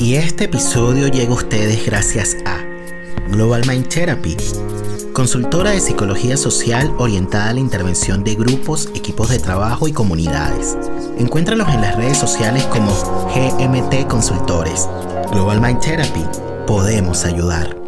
Y este episodio llega a ustedes gracias a Global Mind Therapy, consultora de psicología social orientada a la intervención de grupos, equipos de trabajo y comunidades. Encuéntralos en las redes sociales como GMT Consultores. Global Mind Therapy, podemos ayudar.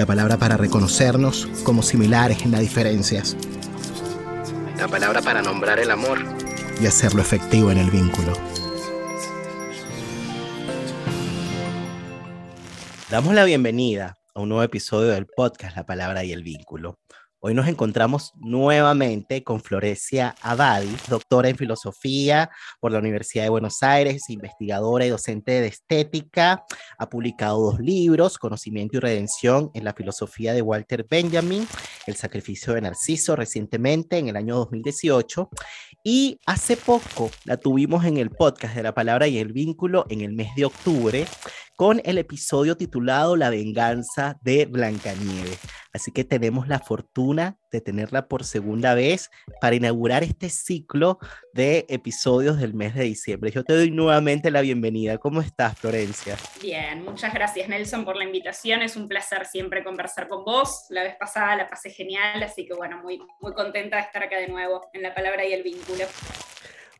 la palabra para reconocernos como similares en las diferencias, la palabra para nombrar el amor y hacerlo efectivo en el vínculo. Damos la bienvenida a un nuevo episodio del podcast La Palabra y el Vínculo. Hoy nos encontramos nuevamente con Florencia Abadi, doctora en filosofía por la Universidad de Buenos Aires, investigadora y docente de estética. Ha publicado dos libros, Conocimiento y Redención en la filosofía de Walter Benjamin, El sacrificio de Narciso, recientemente en el año 2018. Y hace poco la tuvimos en el podcast de la palabra y el vínculo en el mes de octubre con el episodio titulado La venganza de Blancanieves. Así que tenemos la fortuna de tenerla por segunda vez para inaugurar este ciclo de episodios del mes de diciembre. Yo te doy nuevamente la bienvenida. ¿Cómo estás, Florencia? Bien, muchas gracias, Nelson, por la invitación. Es un placer siempre conversar con vos. La vez pasada la pasé genial, así que bueno, muy, muy contenta de estar acá de nuevo en la palabra y el vínculo.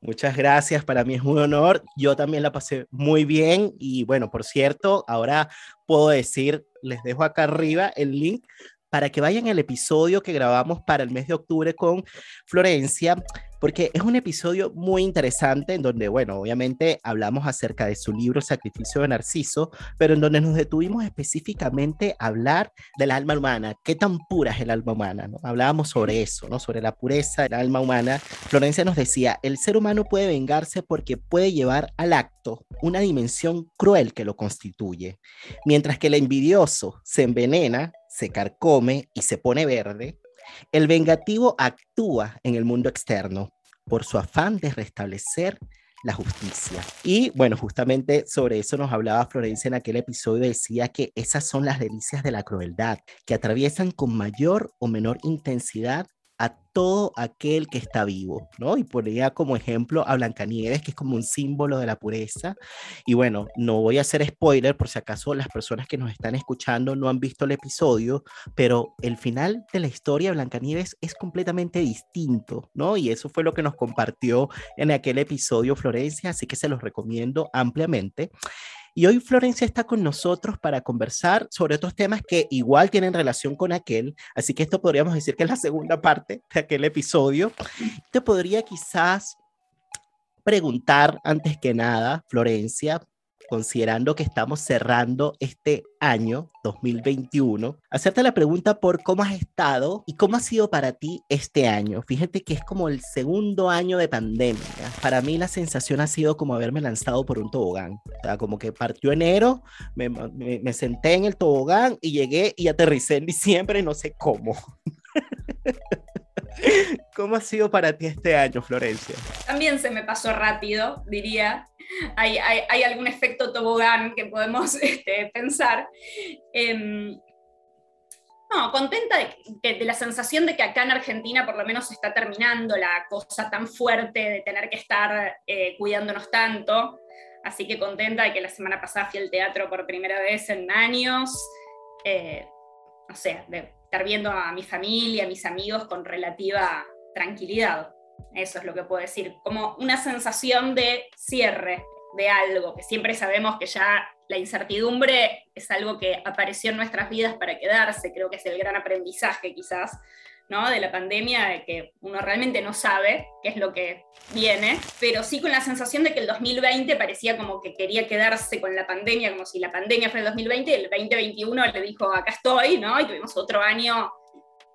Muchas gracias, para mí es un honor. Yo también la pasé muy bien y bueno, por cierto, ahora puedo decir, les dejo acá arriba el link para que vayan al episodio que grabamos para el mes de octubre con Florencia, porque es un episodio muy interesante en donde, bueno, obviamente hablamos acerca de su libro Sacrificio de Narciso, pero en donde nos detuvimos específicamente a hablar del alma humana, qué tan pura es el alma humana, ¿no? Hablábamos sobre eso, ¿no? Sobre la pureza del alma humana. Florencia nos decía, el ser humano puede vengarse porque puede llevar al acto una dimensión cruel que lo constituye, mientras que el envidioso se envenena se carcome y se pone verde, el vengativo actúa en el mundo externo por su afán de restablecer la justicia. Y bueno, justamente sobre eso nos hablaba Florencia en aquel episodio, decía que esas son las delicias de la crueldad, que atraviesan con mayor o menor intensidad a todo aquel que está vivo, ¿no? Y ponía como ejemplo a Blancanieves, que es como un símbolo de la pureza. Y bueno, no voy a hacer spoiler por si acaso las personas que nos están escuchando no han visto el episodio, pero el final de la historia de Blancanieves es completamente distinto, ¿no? Y eso fue lo que nos compartió en aquel episodio Florencia, así que se los recomiendo ampliamente. Y hoy Florencia está con nosotros para conversar sobre otros temas que igual tienen relación con aquel, así que esto podríamos decir que es la segunda parte de aquel episodio. Te podría quizás preguntar antes que nada, Florencia, considerando que estamos cerrando este año 2021, hacerte la pregunta por cómo has estado y cómo ha sido para ti este año. Fíjate que es como el segundo año de pandemia. Para mí la sensación ha sido como haberme lanzado por un tobogán. O sea, como que partió enero, me, senté en el tobogán y llegué y aterricé en diciembre, no sé cómo. ¿Cómo ha sido para ti este año, Florencia? También se me pasó rápido, diría. Hay, algún efecto tobogán que podemos este, pensar. Em, no, contenta de, la sensación de que acá en Argentina por lo menos está terminando la cosa tan fuerte de tener que estar eh, cuidándonos tanto. Así que contenta de que la semana pasada fui al teatro por primera vez en años. Eh, no sé, de estar viendo a mi familia, a mis amigos con relativa tranquilidad. Eso es lo que puedo decir, como una sensación de cierre de algo, que siempre sabemos que ya la incertidumbre es algo que apareció en nuestras vidas para quedarse, creo que es el gran aprendizaje quizás de la pandemia, de que uno realmente no sabe qué es lo que viene, pero sí con la sensación de que el 2020 parecía como que quería quedarse con la pandemia, como si la pandemia fuera el 2020, y el 2021 le dijo, acá estoy, ¿no? Y tuvimos otro año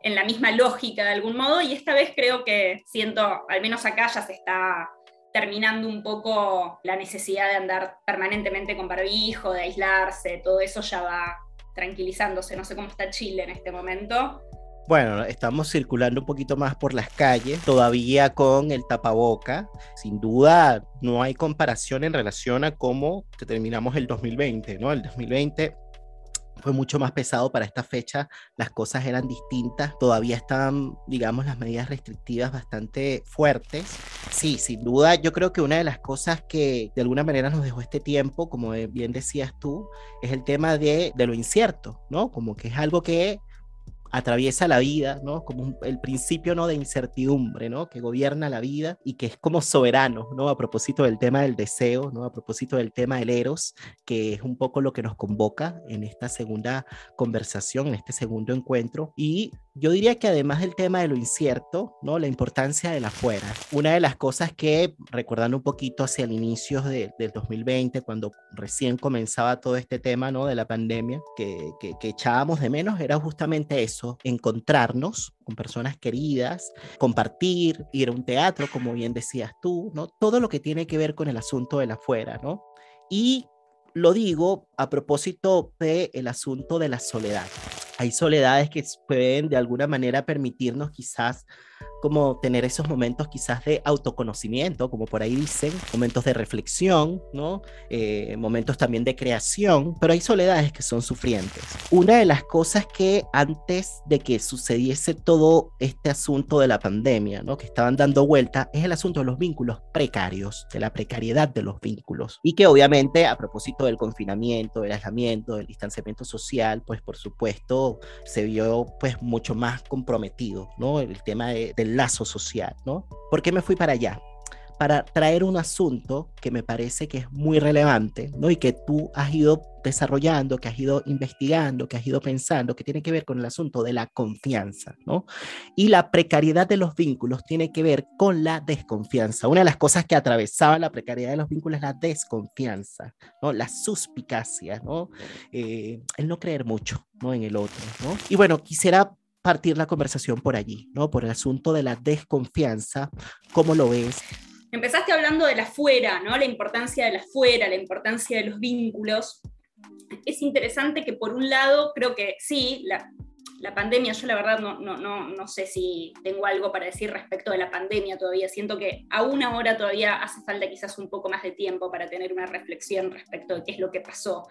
en la misma lógica de algún modo, y esta vez creo que siento, al menos acá ya se está terminando un poco la necesidad de andar permanentemente con barbijo, de aislarse, todo eso ya va tranquilizándose. No sé cómo está Chile en este momento. Bueno, estamos circulando un poquito más por las calles, todavía con el tapaboca. Sin duda, no hay comparación en relación a cómo terminamos el 2020, ¿no? El 2020 fue mucho más pesado para esta fecha, las cosas eran distintas, todavía estaban, digamos, las medidas restrictivas bastante fuertes. Sí, sin duda, yo creo que una de las cosas que de alguna manera nos dejó este tiempo, como bien decías tú, es el tema de, de lo incierto, ¿no? Como que es algo que atraviesa la vida, ¿no? Como el principio, ¿no? De incertidumbre, ¿no? Que gobierna la vida y que es como soberano, ¿no? A propósito del tema del deseo, ¿no? A propósito del tema del eros, que es un poco lo que nos convoca en esta segunda conversación, en este segundo encuentro. Y yo diría que además del tema de lo incierto, ¿no? La importancia del afuera. Una de las cosas que, recordando un poquito hacia el inicio de, del 2020, cuando recién comenzaba todo este tema, ¿no? De la pandemia, que, que, que echábamos de menos, era justamente eso, encontrarnos con personas queridas, compartir, ir a un teatro, como bien decías tú, ¿no? Todo lo que tiene que ver con el asunto del afuera, ¿no? Y lo digo a propósito del el asunto de la soledad hay soledades que pueden de alguna manera permitirnos quizás como tener esos momentos quizás de autoconocimiento, como por ahí dicen, momentos de reflexión, ¿no? Eh, momentos también de creación, pero hay soledades que son sufrientes. Una de las cosas que antes de que sucediese todo este asunto de la pandemia, ¿no? Que estaban dando vuelta, es el asunto de los vínculos precarios, de la precariedad de los vínculos. Y que obviamente a propósito del confinamiento, del aislamiento, del distanciamiento social, pues por supuesto se vio pues mucho más comprometido, ¿no? El tema de del lazo social, ¿no? ¿Por qué me fui para allá? Para traer un asunto que me parece que es muy relevante, ¿no? Y que tú has ido desarrollando, que has ido investigando, que has ido pensando, que tiene que ver con el asunto de la confianza, ¿no? Y la precariedad de los vínculos tiene que ver con la desconfianza. Una de las cosas que atravesaba la precariedad de los vínculos es la desconfianza, ¿no? La suspicacia, ¿no? Eh, el no creer mucho, ¿no? En el otro, ¿no? Y bueno, quisiera partir la conversación por allí, ¿no? Por el asunto de la desconfianza, ¿cómo lo ves? Empezaste hablando de la fuera, ¿no? La importancia de la fuera, la importancia de los vínculos. Es interesante que por un lado, creo que sí, la, la pandemia, yo la verdad no, no, no, no sé si tengo algo para decir respecto de la pandemia todavía. Siento que aún ahora todavía hace falta quizás un poco más de tiempo para tener una reflexión respecto de qué es lo que pasó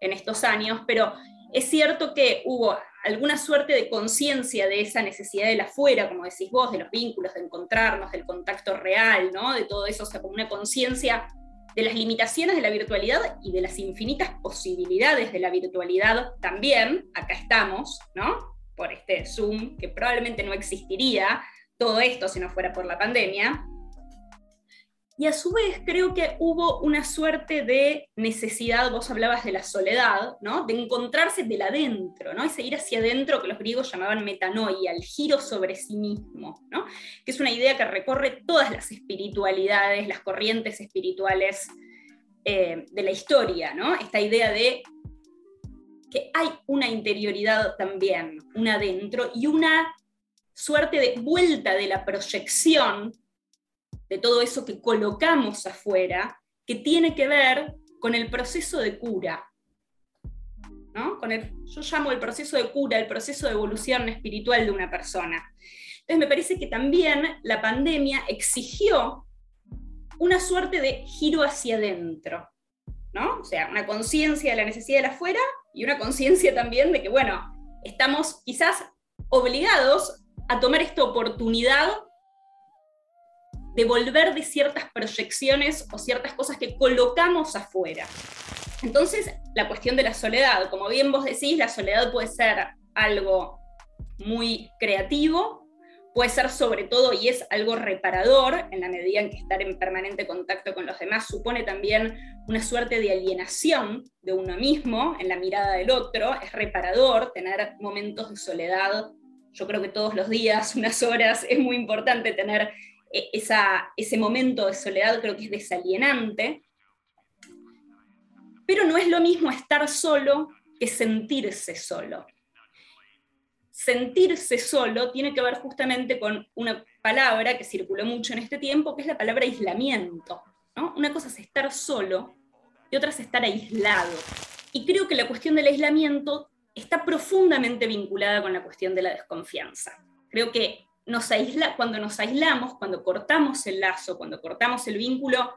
en estos años, pero es cierto que hubo alguna suerte de conciencia de esa necesidad de la fuera, como decís vos, de los vínculos, de encontrarnos, del contacto real, ¿no? De todo eso, o sea, como una conciencia de las limitaciones de la virtualidad y de las infinitas posibilidades de la virtualidad también, acá estamos, ¿no? Por este Zoom, que probablemente no existiría todo esto si no fuera por la pandemia, y a su vez creo que hubo una suerte de necesidad, vos hablabas de la soledad, ¿no? de encontrarse del adentro, ¿no? ese ir hacia adentro que los griegos llamaban metanoia, el giro sobre sí mismo, ¿no? que es una idea que recorre todas las espiritualidades, las corrientes espirituales eh, de la historia, ¿no? esta idea de que hay una interioridad también, un adentro y una suerte de vuelta de la proyección de todo eso que colocamos afuera, que tiene que ver con el proceso de cura. ¿no? Con el, yo llamo el proceso de cura, el proceso de evolución espiritual de una persona. Entonces me parece que también la pandemia exigió una suerte de giro hacia adentro, ¿no? O sea, una conciencia de la necesidad de la afuera y una conciencia también de que, bueno, estamos quizás obligados a tomar esta oportunidad de volver de ciertas proyecciones o ciertas cosas que colocamos afuera. Entonces, la cuestión de la soledad, como bien vos decís, la soledad puede ser algo muy creativo, puede ser sobre todo y es algo reparador en la medida en que estar en permanente contacto con los demás supone también una suerte de alienación de uno mismo en la mirada del otro, es reparador tener momentos de soledad. Yo creo que todos los días, unas horas, es muy importante tener e, ese momento de soledad creo que es desalienante, pero no es lo mismo estar solo que sentirse solo. sentirse solo tiene que ver justamente con una palabra que circuló mucho en este tiempo, que es la palabra aislamiento. Una cosa es estar solo y otra es estar aislado. Y creo que la cuestión del aislamiento está profundamente vinculada con la cuestión de la desconfianza. Creo que nos aísla, cuando nos aislamos, cuando cortamos el lazo, cuando cortamos el vínculo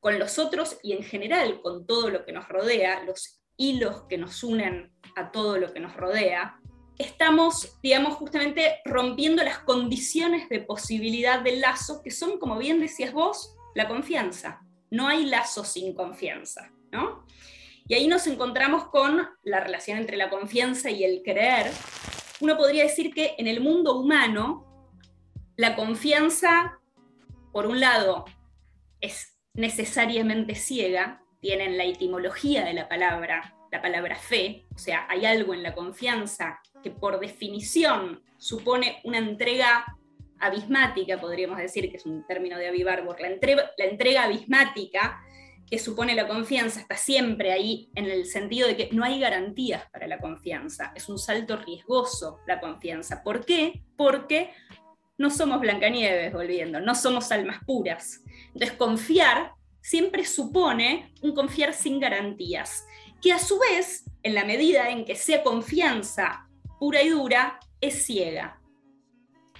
con los otros y en general con todo lo que nos rodea, los hilos que nos unen a todo lo que nos rodea, estamos, digamos, justamente rompiendo las condiciones de posibilidad del lazo, que son, como bien decías vos, la confianza. No hay lazo sin confianza, ¿no? Y ahí nos encontramos con la relación entre la confianza y el creer. Uno podría decir que en el mundo humano, la confianza, por un lado, es necesariamente ciega, tienen la etimología de la palabra, la palabra fe, o sea, hay algo en la confianza que por definición supone una entrega abismática, podríamos decir que es un término de Avivarburg, la entrega, la entrega abismática que supone la confianza está siempre ahí en el sentido de que no hay garantías para la confianza. Es un salto riesgoso la confianza. ¿Por qué? Porque no somos Blancanieves, volviendo, no somos almas puras. Entonces, confiar siempre supone un confiar sin garantías, que a su vez, en la medida en que sea confianza pura y dura, es ciega.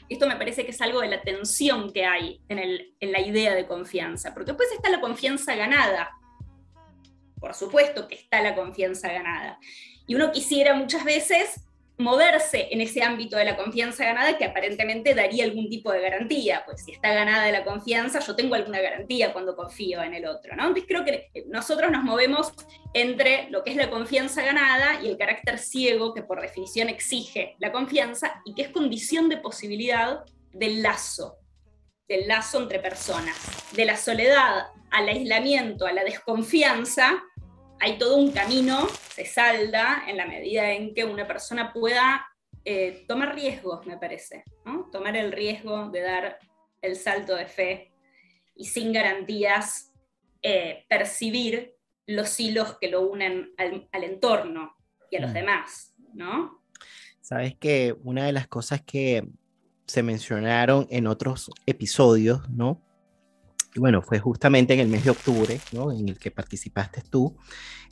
Esto me parece que es algo de la tensión que hay en, la idea de confianza, porque después está la confianza ganada. Por supuesto que está la confianza ganada. Y uno quisiera muchas veces moverse en ese ámbito de la confianza ganada que aparentemente daría algún tipo de garantía, pues si está ganada la confianza, yo tengo alguna garantía cuando confío en el otro, ¿no? Entonces creo que nosotros nos movemos entre lo que es la confianza ganada y el carácter ciego que por definición exige la confianza y que es condición de posibilidad del lazo, del lazo entre personas, de la soledad al aislamiento, a la desconfianza, hay todo un camino, se salda en la medida en que una persona pueda eh, tomar riesgos, me parece, tomar el riesgo de dar el salto de fe y sin garantías eh, percibir los hilos que lo unen al, entorno y a los mm. demás, ¿no? Sabes que una de las cosas que se mencionaron en otros episodios, ¿no? Y bueno, fue justamente en el mes de octubre, ¿no? En el que participaste tú.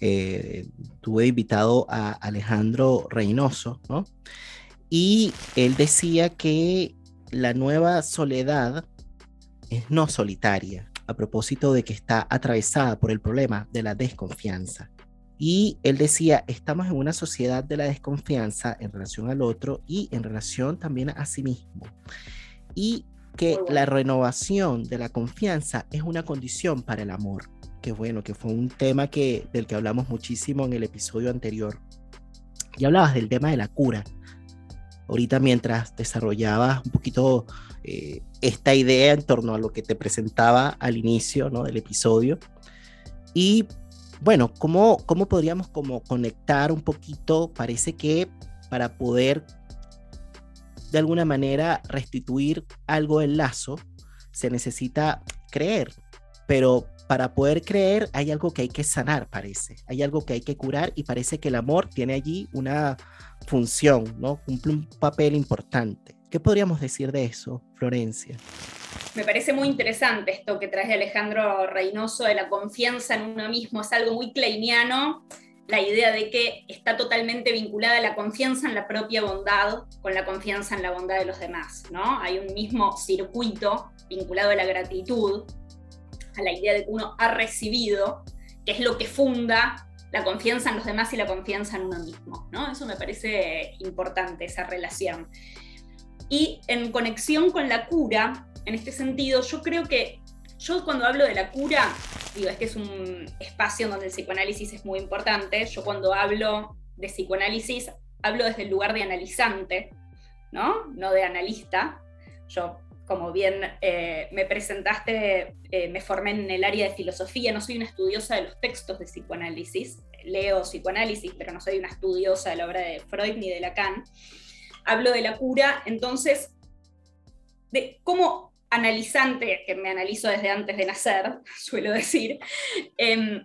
Eh, tuve invitado a Alejandro Reynoso, ¿no? Y él decía que la nueva soledad es no solitaria, a propósito de que está atravesada por el problema de la desconfianza. Y él decía, estamos en una sociedad de la desconfianza en relación al otro y en relación también a sí mismo. Y que la renovación de la confianza es una condición para el amor, que bueno, que fue un tema que, del que hablamos muchísimo en el episodio anterior. Y hablabas del tema de la cura. Ahorita mientras desarrollabas un poquito eh, esta idea en torno a lo que te presentaba al inicio ¿no? del episodio. Y bueno, ¿cómo, ¿cómo podríamos como conectar un poquito? Parece que para poder de alguna manera restituir algo del lazo, se necesita creer, pero para poder creer hay algo que hay que sanar, parece, hay algo que hay que curar y parece que el amor tiene allí una función, ¿no? Cumple un papel importante. ¿Qué podríamos decir de eso, Florencia? Me parece muy interesante esto que trae Alejandro Reynoso de la confianza en uno mismo, es algo muy kleiniano la idea de que está totalmente vinculada la confianza en la propia bondad con la confianza en la bondad de los demás, ¿no? Hay un mismo circuito vinculado a la gratitud, a la idea de que uno ha recibido, que es lo que funda la confianza en los demás y la confianza en uno mismo, ¿no? Eso me parece importante, esa relación. Y en conexión con la cura, en este sentido, yo creo que yo cuando hablo de la cura, digo, es que es un espacio donde el psicoanálisis es muy importante. Yo cuando hablo de psicoanálisis, hablo desde el lugar de analizante, ¿no? No de analista. Yo, como bien eh, me presentaste, eh, me formé en el área de filosofía, no soy una estudiosa de los textos de psicoanálisis, leo psicoanálisis, pero no soy una estudiosa de la obra de Freud ni de Lacan. Hablo de la cura, entonces, de cómo analizante, que me analizo desde antes de nacer, suelo decir, em,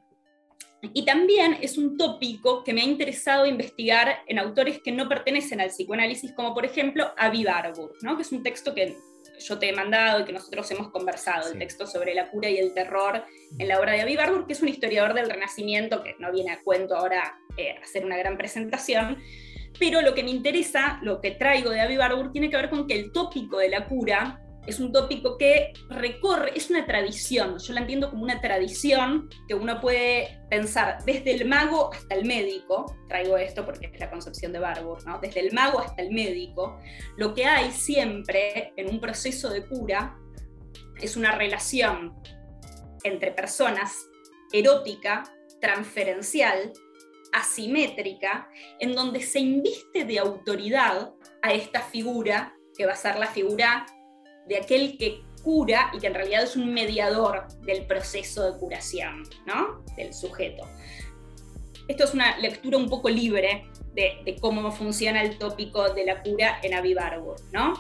Y también es un tópico que me ha interesado investigar en autores que no pertenecen al psicoanálisis, como por ejemplo Avi Barbour, ¿no? que es un texto que yo te he mandado y que nosotros hemos conversado, el texto sobre la cura y el terror en la obra de Avi Barbour, que es un historiador del Renacimiento, que no viene a cuento ahora eh, hacer una gran presentación, pero lo que me interesa, lo que traigo de Avi Barbour, tiene que ver con que el tópico de la cura es un tópico que recorre, es una tradición, yo la entiendo como una tradición que uno puede pensar desde el mago hasta el médico, traigo esto porque es la concepción de Barbour, ¿no? desde el mago hasta el médico, lo que hay siempre en un proceso de cura es una relación entre personas erótica, transferencial, asimétrica, en donde se inviste de autoridad a esta figura que va a ser la figura de aquel que cura y que en realidad es un mediador del proceso de curación, ¿no? Del sujeto. Esto es una lectura un poco libre de, cómo funciona el tópico de la cura en Avivargo, ¿no?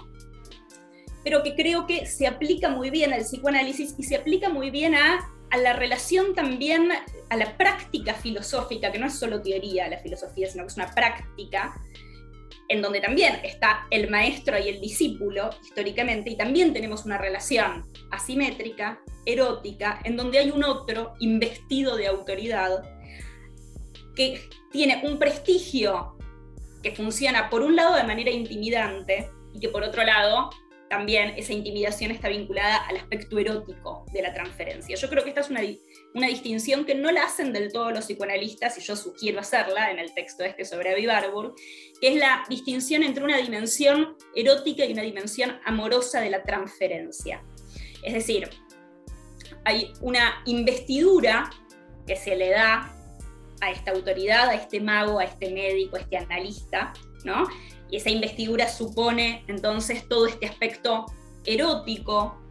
Pero que creo que se aplica muy bien al psicoanálisis y se aplica muy bien a, a la relación también, a la práctica filosófica, que no es solo teoría la filosofía, sino que es una práctica en donde también está el maestro y el discípulo históricamente, y también tenemos una relación asimétrica, erótica, en donde hay un otro investido de autoridad que tiene un prestigio que funciona por un lado de manera intimidante y que por otro lado también esa intimidación está vinculada al aspecto erótico de la transferencia. Yo creo que esta es una, una distinción que no la hacen del todo los psicoanalistas, y yo sugiero hacerla en el texto este sobre Avi Barbour, que es la distinción entre una dimensión erótica y una dimensión amorosa de la transferencia. Es decir, hay una investidura que se le da a esta autoridad, a este mago, a este médico, a este analista, ¿no? Y esa investidura supone entonces todo este aspecto erótico,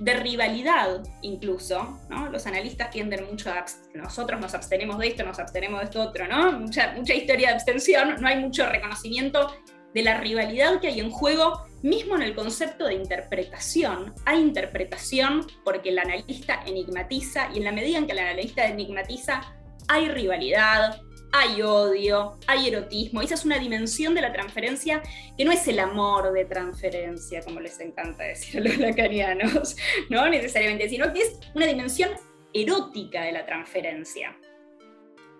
de rivalidad incluso, ¿no? Los analistas tienden mucho a, nosotros nos abstenemos de esto, nos abstenemos de esto otro, ¿no? Mucha, mucha historia de abstención, no hay mucho reconocimiento de la rivalidad que hay en juego, mismo en el concepto de interpretación. Hay interpretación porque el analista enigmatiza y en la medida en que el analista enigmatiza, hay rivalidad, hay odio, hay erotismo. Esa es una dimensión de la transferencia que no es el amor de transferencia, como les encanta decir a los lacanianos, no necesariamente, sino que es una dimensión erótica de la transferencia.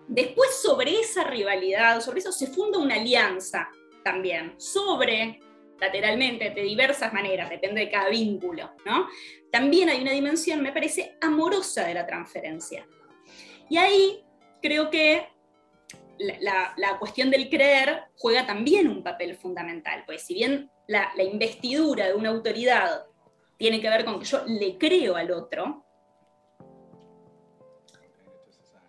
Después sobre esa rivalidad, sobre eso se funda una alianza también, sobre, lateralmente, de diversas maneras, depende de cada vínculo, ¿no? También hay una dimensión, me parece, amorosa de la transferencia. Y ahí creo que la, cuestión del creer juega también un papel fundamental, pues si bien la, investidura de una autoridad tiene que ver con que yo le creo al otro,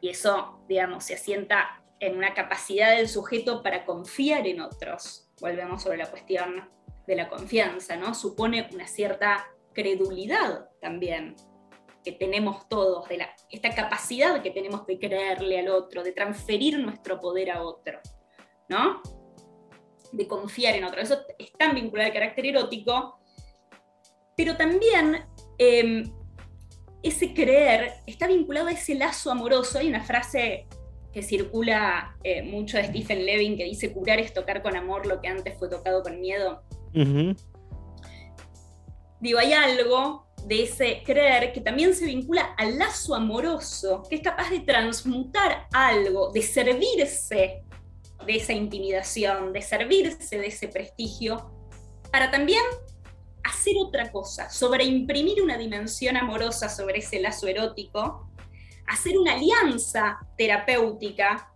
y eso, digamos, se asienta en una capacidad del sujeto para confiar en otros. Volvemos sobre la cuestión de la confianza, ¿no? Supone una cierta credulidad también que tenemos todos, de la, esta capacidad que tenemos de creerle al otro, de transferir nuestro poder a otro, ¿no? De confiar en otro. Eso es tan vinculado al carácter erótico, pero también em, ese creer está vinculado a ese lazo amoroso. Hay una frase que circula eh, mucho de Stephen Levin que dice, curar es tocar con amor lo que antes fue tocado con miedo. Digo, hay algo de ese creer que también se vincula al lazo amoroso, que es capaz de transmutar algo, de servirse de esa intimidación, de servirse de ese prestigio, para también hacer otra cosa, sobre imprimir una dimensión amorosa sobre ese lazo erótico, hacer una alianza terapéutica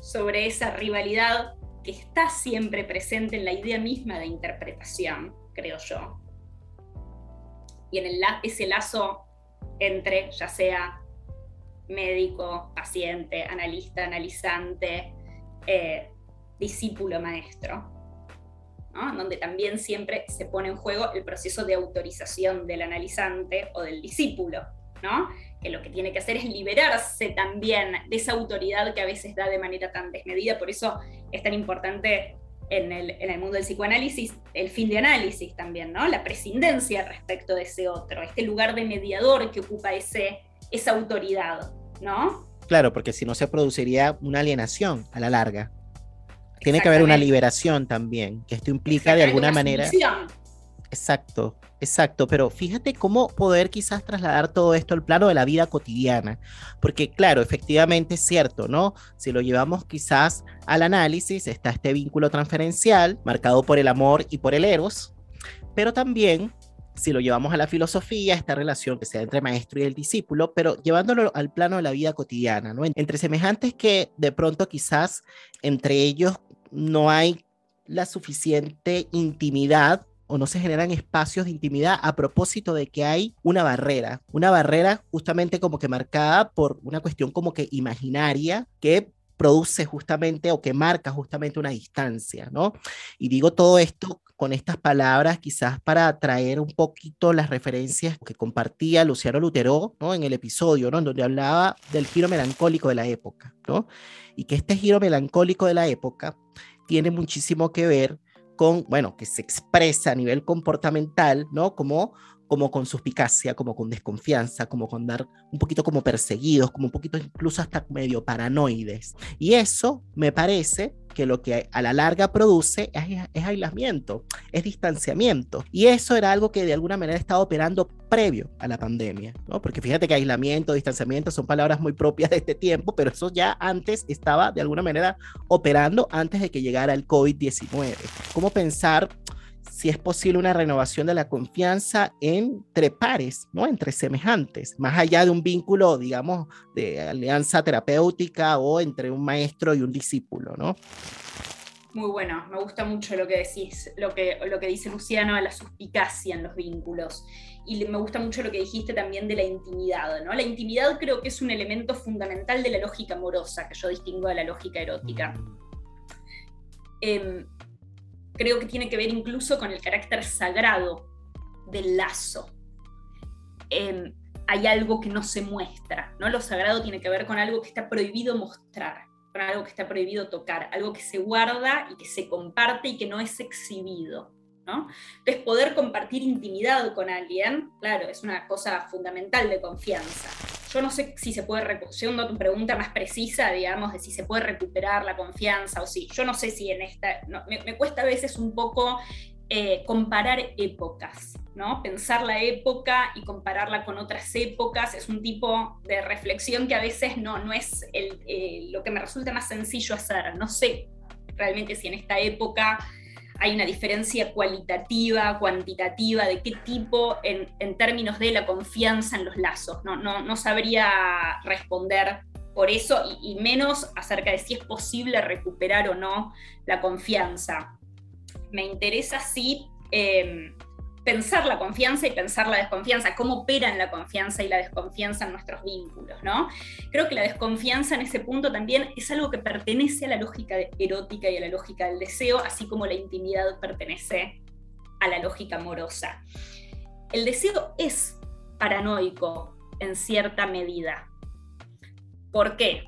sobre esa rivalidad que está siempre presente en la idea misma de interpretación, creo yo y en el, ese lazo entre ya sea médico, paciente, analista, analizante, eh, discípulo, maestro, donde también siempre se pone en juego el proceso de autorización del analizante o del discípulo, ¿no? que lo que tiene que hacer es liberarse también de esa autoridad que a veces da de manera tan desmedida, por eso es tan importante en el, mundo del psicoanálisis el fin de análisis también, ¿no? La prescindencia respecto de ese otro, este lugar de mediador que ocupa ese, esa autoridad, ¿no? Claro, porque si no se produciría una alienación a la larga. Tiene que haber una liberación también, que esto implica de alguna manera. Exacto, exacto, pero fíjate cómo poder quizás trasladar todo esto al plano de la vida cotidiana, porque claro, efectivamente es cierto, ¿no? Si lo llevamos quizás al análisis, está este vínculo transferencial marcado por el amor y por el eros, pero también si lo llevamos a la filosofía, esta relación que sea entre maestro y el discípulo, pero llevándolo al plano de la vida cotidiana, ¿no? Entre semejantes que de pronto quizás entre ellos no hay la suficiente intimidad o no se generan espacios de intimidad a propósito de que hay una barrera, una barrera justamente como que marcada por una cuestión como que imaginaria que produce justamente o que marca justamente una distancia, ¿no? Y digo todo esto con estas palabras quizás para traer un poquito las referencias que compartía Luciano Lutero, ¿no? En el episodio, ¿no? En donde hablaba del giro melancólico de la época, ¿no? Y que este giro melancólico de la época tiene muchísimo que ver con, bueno, que se expresa a nivel comportamental, ¿no? Como como con suspicacia, como con desconfianza, como con dar un poquito como perseguidos, como un poquito incluso hasta medio paranoides. Y eso me parece que lo que a la larga produce es, aislamiento, es distanciamiento. Y eso era algo que de alguna manera estaba operando previo a la pandemia, ¿no? Porque fíjate que aislamiento, distanciamiento son palabras muy propias de este tiempo, pero eso ya antes estaba de alguna manera operando antes de que llegara el COVID-19. ¿Cómo pensar si es posible una renovación de la confianza entre pares, ¿no? Entre semejantes, más allá de un vínculo, digamos, de alianza terapéutica o entre un maestro y un discípulo, ¿no? Muy bueno, me gusta mucho lo que decís, lo que, lo que dice Luciano, la suspicacia en los vínculos. Y me gusta mucho lo que dijiste también de la intimidad, ¿no? La intimidad creo que es un elemento fundamental de la lógica amorosa, que yo distingo de la lógica erótica. Mm. Em, creo que tiene que ver incluso con el carácter sagrado del lazo. Em, hay algo que no se muestra, ¿no? Lo sagrado tiene que ver con algo que está prohibido mostrar, con algo que está prohibido tocar, algo que se guarda y que se comparte y que no es exhibido. ¿No? Entonces, poder compartir intimidad con alguien, claro, es una cosa fundamental de confianza yo no sé si se puede, a tu pregunta más precisa, digamos, de si se puede recuperar la confianza o si, yo no sé si en esta, me, cuesta a veces un poco eh, comparar épocas, ¿no? Pensar la época y compararla con otras épocas es un tipo de reflexión que a veces no, no es eh, lo que me resulta más sencillo hacer. No sé realmente si en esta época hay una diferencia cualitativa, cuantitativa, de qué tipo en, términos de la confianza en los lazos. No, no, sabría responder por eso y, menos acerca de si es posible recuperar o no la confianza. Me interesa sí em, pensar la confianza y pensar la desconfianza, cómo operan la confianza y la desconfianza en nuestros vínculos, ¿no? Creo que la desconfianza en ese punto también es algo que pertenece a la lógica erótica y a la lógica del deseo, así como la intimidad pertenece a la lógica amorosa. El deseo es paranoico en cierta medida. ¿Por qué?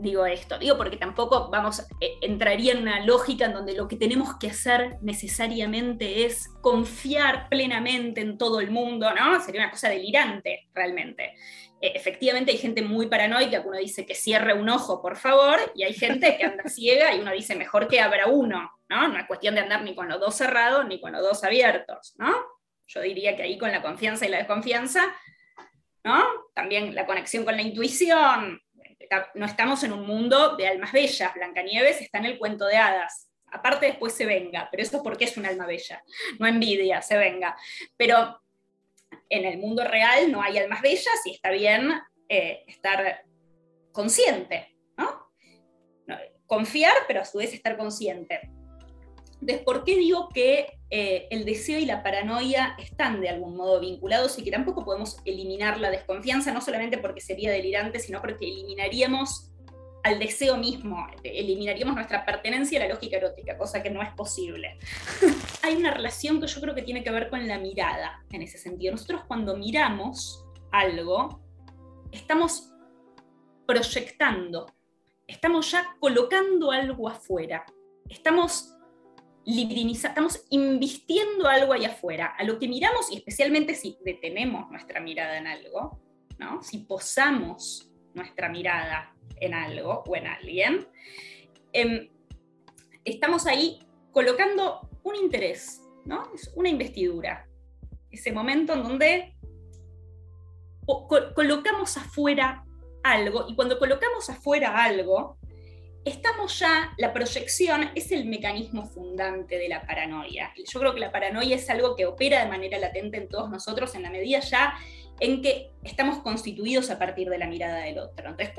Digo esto? Digo porque tampoco vamos, eh, entraría en una lógica en donde lo que tenemos que hacer necesariamente es confiar plenamente en todo el mundo, ¿no? Sería una cosa delirante, realmente. E, efectivamente hay gente muy paranoica que uno dice que cierre un ojo, por favor, y hay gente que anda ciega y uno dice mejor que abra uno, ¿no? No es cuestión de andar ni con los dos cerrados ni con los dos abiertos, ¿no? Yo diría que ahí con la confianza y la desconfianza, ¿no? También la conexión con la intuición, no estamos en un mundo de almas bellas. Blancanieves está en el cuento de hadas. Aparte después se venga, pero eso es porque es un alma bella. No envidia, se venga. Pero en el mundo real no hay almas bellas y está bien eh, estar consciente, ¿no? Confiar, pero a su vez estar consciente. Entonces, ¿por qué digo que eh, el deseo y la paranoia están de algún modo vinculados y que tampoco podemos eliminar la desconfianza, no solamente porque sería delirante, sino porque eliminaríamos al deseo mismo, eliminaríamos nuestra pertenencia a la lógica erótica, cosa que no es posible. Hay una relación que yo creo que tiene que ver con la mirada en ese sentido. Nosotros cuando miramos algo, estamos proyectando, estamos ya colocando algo afuera, estamos estamos invistiendo algo ahí afuera, a lo que miramos y especialmente si detenemos nuestra mirada en algo, ¿no? si posamos nuestra mirada en algo o en alguien, em, estamos ahí colocando un interés, ¿no? Es una investidura. Ese momento en donde colocamos afuera algo, y cuando colocamos afuera algo, estamos ya, la proyección es el mecanismo fundante de la paranoia. Yo creo que la paranoia es algo que opera de manera latente en todos nosotros en la medida ya en que estamos constituidos a partir de la mirada del otro. Entonces,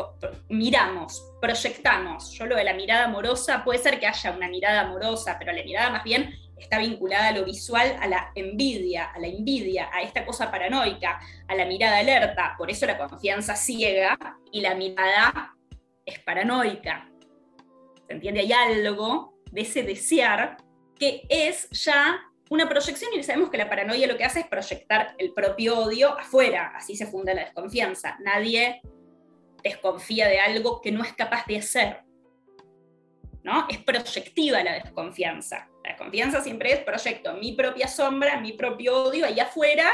miramos, proyectamos. Yo lo de la mirada amorosa, puede ser que haya una mirada amorosa, pero la mirada más bien está vinculada a lo visual, a la envidia, a la envidia, a esta cosa paranoica, a la mirada alerta. Por eso la confianza ciega y la mirada es paranoica. ¿Se entiende? Hay algo de ese desear que es ya una proyección y sabemos que la paranoia lo que hace es proyectar el propio odio afuera, así se funda la desconfianza. Nadie desconfía de algo que no es capaz de hacer. ¿no? Es proyectiva la desconfianza. La desconfianza siempre es proyecto mi propia sombra, mi propio odio ahí afuera,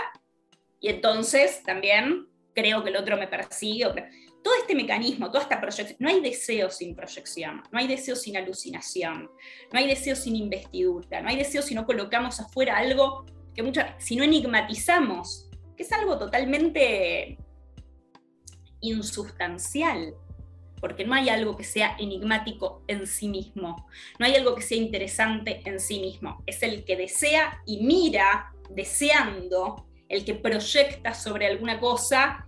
y entonces también creo que el otro me persigue todo este mecanismo, toda esta proyección, no hay deseo sin proyección, no hay deseo sin alucinación, no hay deseo sin investidura, no hay deseo si no colocamos afuera algo que muchas, si no enigmatizamos, que es algo totalmente insustancial, porque no hay algo que sea enigmático en sí mismo, no hay algo que sea interesante en sí mismo, es el que desea y mira deseando, el que proyecta sobre alguna cosa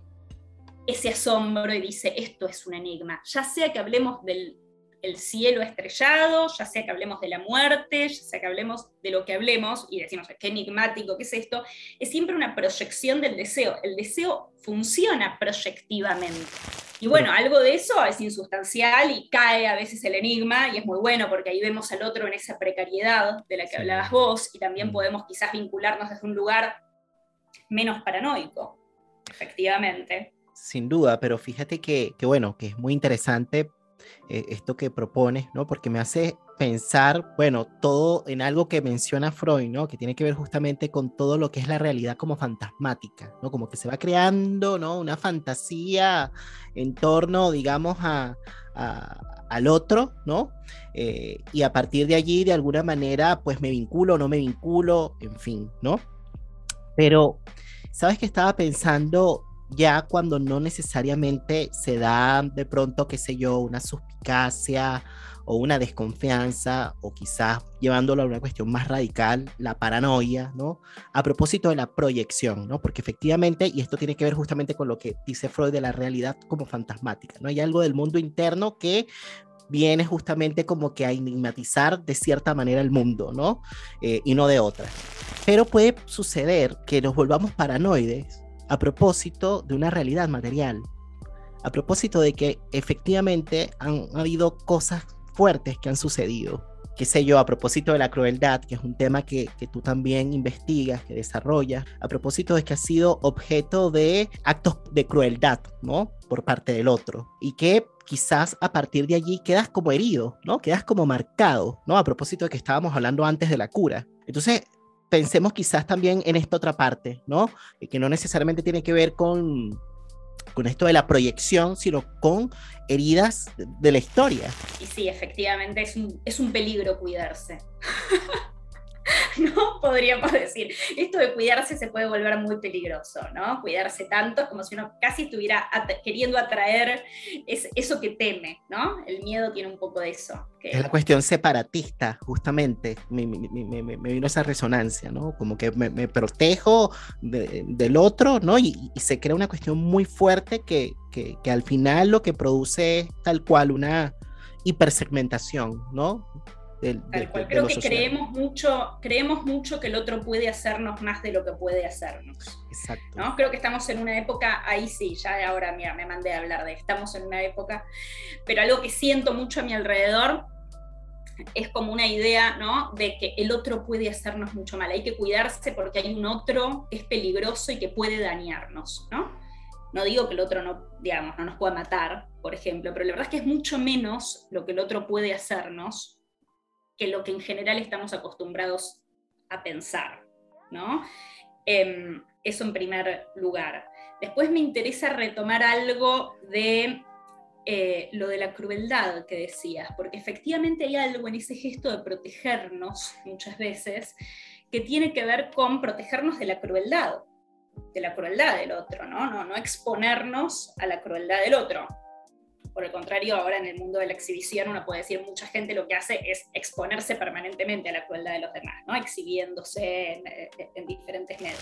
ese asombro y dice, esto es un enigma. Ya sea que hablemos del cielo estrellado, ya sea que hablemos de la muerte, ya sea que hablemos de lo que hablemos y decimos, qué enigmático, qué es esto, es siempre una proyección del deseo. El deseo funciona proyectivamente. Y bueno, algo de eso es insustancial y cae a veces el enigma y es muy bueno porque ahí vemos al otro en esa precariedad de la que hablabas vos y también mm. podemos quizás vincularnos desde un lugar menos paranoico, efectivamente. Sin duda, pero fíjate que, bueno, que es muy interesante eh, esto que propones, ¿no? Porque me hace pensar, bueno, todo en algo que menciona Freud, ¿no? Que tiene que ver justamente con todo lo que es la realidad como fantasmática, ¿no? Como que se va creando, ¿no? Una fantasía en torno, digamos, a, al otro, ¿no? Eh, y a partir de allí, de alguna manera, pues me vinculo no me vinculo, en fin, ¿no? Pero, ¿sabes que estaba pensando? Ya cuando no necesariamente se da de pronto, qué sé yo, una suspicacia o una desconfianza, o quizás llevándolo a una cuestión más radical, la paranoia, ¿no? A propósito de la proyección, ¿no? Porque efectivamente, y esto tiene que ver justamente con lo que dice Freud de la realidad como fantasmática, ¿no? Hay algo del mundo interno que viene justamente como que a enigmatizar de cierta manera el mundo, ¿no? Eh, y no de otra. Pero puede suceder que nos volvamos paranoides a propósito de una realidad material, a propósito de que efectivamente han habido cosas fuertes que han sucedido. Qué sé yo, a propósito de la crueldad, que es un tema que, que tú también investigas, que desarrollas, a propósito de que ha sido objeto de actos de crueldad, ¿no? Por parte del otro. Y que quizás a partir de allí quedas como herido, ¿no? Quedas como marcado, ¿no? A propósito de que estábamos hablando antes de la cura. Entonces, pensemos quizás también en esta otra parte, ¿no? Que no necesariamente tiene que ver con, con esto de la proyección, sino con heridas de la historia. Y sí, efectivamente es un, es un peligro cuidarse. ¿no? Podríamos decir. Esto de cuidarse se puede volver muy peligroso, ¿no? Cuidarse tanto como si uno casi estuviera queriendo atraer eso que teme, ¿no? El miedo tiene un poco de eso. Es la cuestión separatista, justamente. Me, vino esa resonancia, ¿no? Como que me, protejo del otro, ¿no? Y, se crea una cuestión muy fuerte que, que, que al final lo que produce es tal cual una hipersegmentación, ¿no? Creo que creemos mucho, creemos mucho que el otro puede hacernos más de lo que puede hacernos. Exacto. ¿no? Creo que estamos en una época, ahí sí, ya ahora mira, me mandé a hablar de, estamos en una época, pero algo que siento mucho a mi alrededor es como una idea, ¿no? De que el otro puede hacernos mucho mal. Hay que cuidarse porque hay un otro que es peligroso y que puede dañarnos, ¿no? No digo que el otro no, digamos, no nos pueda matar, por ejemplo, pero la verdad es que es mucho menos lo que el otro puede hacernos que lo que en general estamos acostumbrados a pensar, ¿no? Em, eso en primer lugar. Después me interesa retomar algo de eh, lo de la crueldad que decías, porque efectivamente hay algo en ese gesto de protegernos muchas veces que tiene que ver con protegernos de la crueldad, de la crueldad del otro, ¿no? No, no exponernos a la crueldad del otro. Por el contrario, ahora en el mundo de la exhibición uno puede decir, mucha gente lo que hace es exponerse permanentemente a la crueldad de los demás, ¿no? exhibiéndose en, eh, en diferentes medios.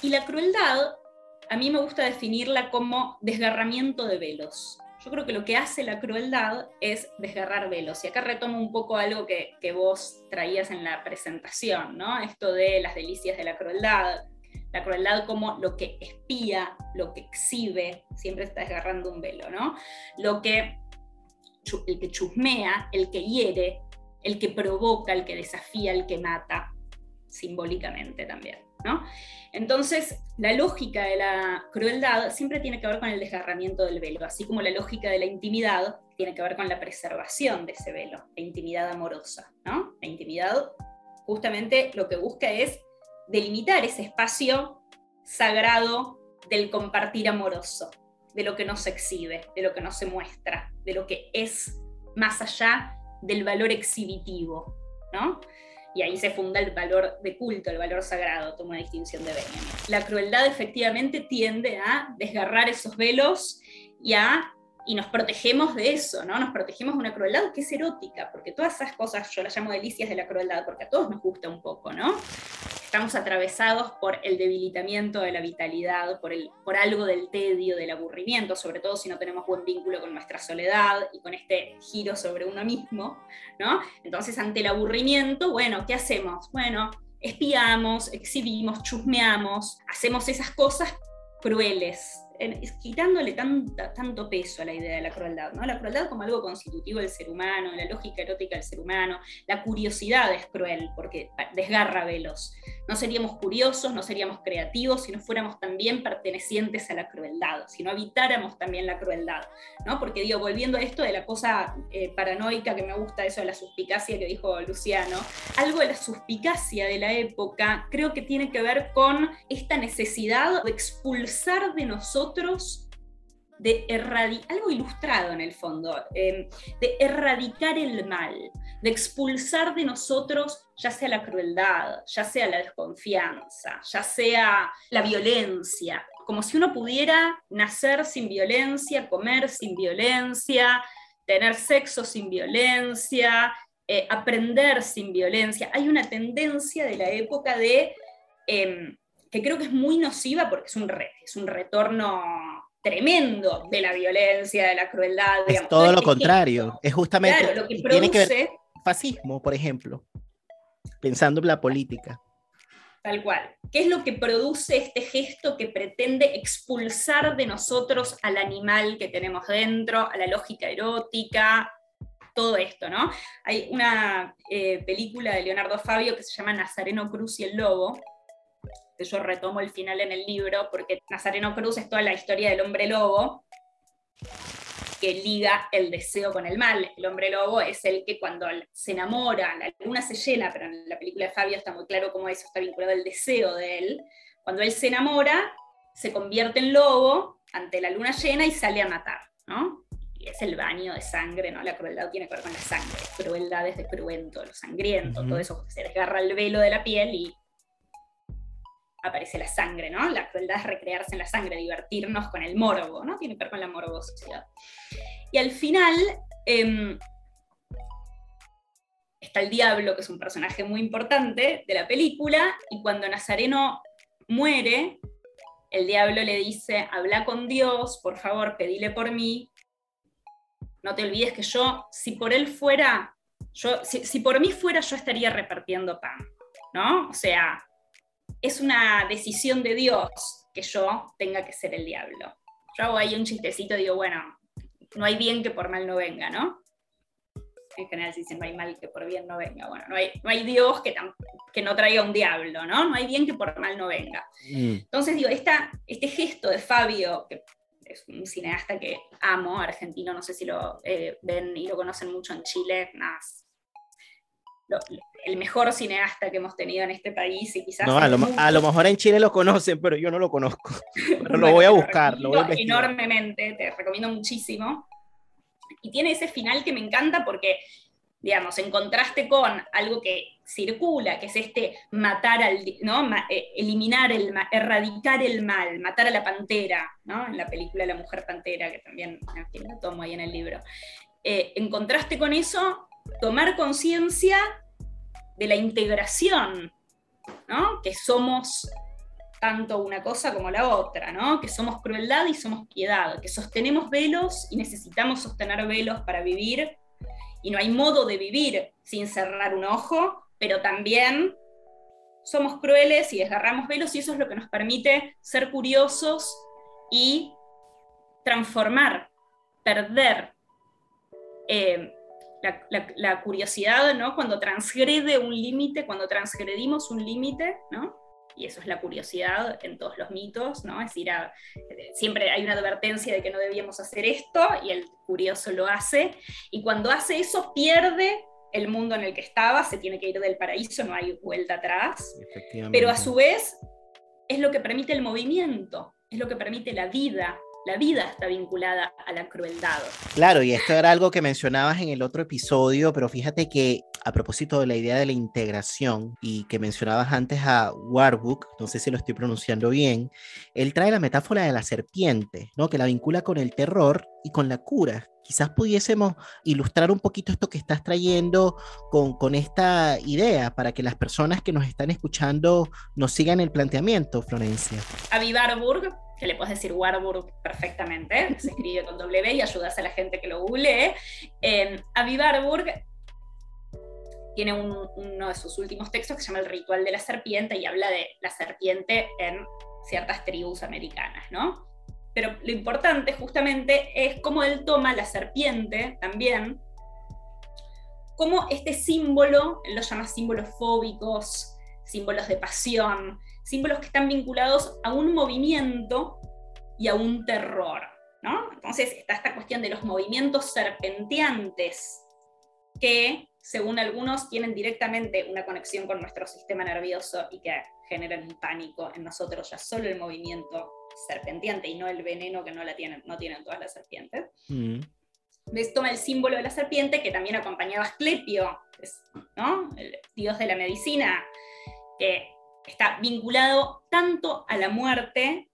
Y la crueldad, a mí me gusta definirla como desgarramiento de velos. Yo creo que lo que hace la crueldad es desgarrar velos. Y acá retomo un poco algo que, que vos traías en la presentación, ¿no? Esto de las delicias de la crueldad, la crueldad como lo que espía, lo que exhibe, siempre está desgarrando un velo, ¿no? Lo que, el que chusmea, el que hiere, el que provoca, el que desafía, el que mata, simbólicamente también, ¿no? Entonces, la lógica de la crueldad siempre tiene que ver con el desgarramiento del velo, así como la lógica de la intimidad tiene que ver con la preservación de ese velo, la intimidad amorosa, ¿no? La intimidad justamente lo que busca es delimitar ese espacio sagrado del compartir amoroso, de lo que no se exhibe, de lo que no se muestra, de lo que es más allá del valor exhibitivo, ¿no? Y ahí se funda el valor de culto, el valor sagrado, toma una distinción de Benjamin. La crueldad efectivamente tiende a desgarrar esos velos y a y nos protegemos de eso, ¿no? Nos protegemos de una crueldad que es erótica, porque todas esas cosas yo las llamo delicias de la crueldad, porque a todos nos gusta un poco, ¿no? Estamos atravesados por el debilitamiento de la vitalidad, por, el, por algo del tedio, del aburrimiento, sobre todo si no tenemos buen vínculo con nuestra soledad y con este giro sobre uno mismo, ¿no? Entonces, ante el aburrimiento, bueno, ¿qué hacemos? Bueno, espiamos, exhibimos, chusmeamos, hacemos esas cosas crueles, quitándole tanto peso a la idea de la crueldad, ¿no? La crueldad como algo constitutivo del ser humano, la lógica erótica del ser humano, la curiosidad es cruel porque desgarra velos. No seríamos curiosos, no seríamos creativos si no fuéramos también pertenecientes a la crueldad, si no habitáramos también la crueldad, ¿no? Porque digo, volviendo a esto de la cosa eh, paranoica que me gusta, eso de la suspicacia que dijo Luciano, algo de la suspicacia de la época creo que tiene que ver con esta necesidad de expulsar de nosotros de erradicar, algo ilustrado en el fondo, em, de erradicar el mal, de expulsar de nosotros ya sea la crueldad, ya sea la desconfianza, ya sea la violencia, como si uno pudiera nacer sin violencia, comer sin violencia, tener sexo sin violencia, eh, aprender sin violencia. Hay una tendencia de la época de em, que creo que es muy nociva porque es un, es un retorno tremendo de la violencia, de la crueldad. Es todo lo contrario, es justamente lo que tiene que ver fascismo, por ejemplo, pensando en la política. Tal cual. ¿Qué es lo que produce este gesto que pretende expulsar de nosotros al animal que tenemos dentro, a la lógica erótica, todo esto, ¿no? Hay una eh, película de Leonardo Fabio que se llama Nazareno Cruz y el Lobo, yo retomo el final en el libro, porque Nazareno Cruz es toda la historia del hombre lobo que liga el deseo con el mal. El hombre lobo es el que cuando se enamora, la luna se llena, pero en la película de Fabio está muy claro cómo eso está vinculado al deseo de él. Cuando él se enamora, se convierte en lobo ante la luna llena y sale a matar, ¿no? Y es el baño de sangre, ¿no? La crueldad tiene que ver con la sangre. Crueldad es de cruento, lo sangriento, todo eso se desgarra el velo de la piel y aparece la sangre, ¿no? La crueldad es recrearse en la sangre, divertirnos con el morbo, ¿no? Tiene que ver con la morbosidad. Y al final em, está el diablo, que es un personaje muy importante de la película, y cuando Nazareno muere, el diablo le dice, habla con Dios, por favor, pedile por mí, no te olvides que yo, si por él fuera, yo, si, si por mí fuera, yo estaría repartiendo pan, ¿no? O sea, es una decisión de Dios que yo tenga que ser el diablo. Yo hago ahí un chistecito, digo, bueno, no hay bien que por mal no venga, ¿no? En general se dicen, no hay mal que por bien no venga. Bueno, no hay, no hay Dios que, que no traiga un diablo, ¿no? No hay bien que por mal no venga. Mm. Entonces, digo, esta, este gesto de Fabio, que es un cineasta que amo, argentino, no sé si lo eh, ven y lo conocen mucho en Chile, más el mejor cineasta que hemos tenido en este país y quizás... No, a, lo, mejor en Chile lo conocen, pero yo no lo conozco. Pero lo voy a buscar. Lo voy a enormemente, te recomiendo muchísimo. Y tiene ese final que me encanta porque, digamos, en contraste con algo que circula, que es este matar al, ¿no? Eh, eliminar el erradicar el mal, matar a la pantera, ¿no? En la película La Mujer Pantera, que también en la tomo ahí en el libro. Eh, en contraste con eso, tomar conciencia de la integración, ¿no? que somos tanto una cosa como la otra, ¿no? que somos crueldad y somos piedad, que sostenemos velos y necesitamos sostener velos para vivir, y no hay modo de vivir sin cerrar un ojo, pero también somos crueles y desgarramos velos y eso es lo que nos permite ser curiosos y transformar, perder eh, la, curiosidad, ¿no? Cuando transgrede un límite, cuando transgredimos un límite, ¿no? Y eso es la curiosidad en todos los mitos, ¿no? Es decir, siempre hay una advertencia de que no debíamos hacer esto y el curioso lo hace. Y cuando hace eso, pierde el mundo en el que estaba, se tiene que ir del paraíso, no hay vuelta atrás. Pero a su vez es lo que permite el movimiento, es lo que permite la vida, la vida está vinculada a la crueldad. Claro, y esto era algo que mencionabas en el otro episodio, pero fíjate que a propósito de la idea de la integración y que mencionabas antes a Warburg, no sé si lo estoy pronunciando bien, él trae la metáfora de la serpiente, ¿no? Que la vincula con el terror y con la cura. Quizás pudiésemos ilustrar un poquito esto que estás trayendo con, con esta idea para que las personas que nos están escuchando nos sigan el planteamiento, Florencia. Avi Warburg que le puedes decir Warburg perfectamente, se escribe con W y ayudas a la gente que lo googlee. Eh, Avi Warburg tiene uno de sus últimos textos que se llama El ritual de la serpiente y habla de la serpiente en ciertas tribus americanas, ¿no? Pero lo importante justamente es cómo él toma la serpiente también como este símbolo, él lo llama símbolos fóbicos, símbolos de pasión, símbolos que están vinculados a un movimiento y a un terror. ¿no? Entonces está esta cuestión de los movimientos serpenteantes que, según algunos, tienen directamente una conexión con nuestro sistema nervioso y que generan un pánico en nosotros, ya solo el movimiento serpenteante y no el veneno que no, la tienen, no tienen todas las serpientes. Mm. Toma el símbolo de la serpiente que también acompañaba a Asclepio, ¿no? el dios de la medicina, que está vinculado tanto a la muerte,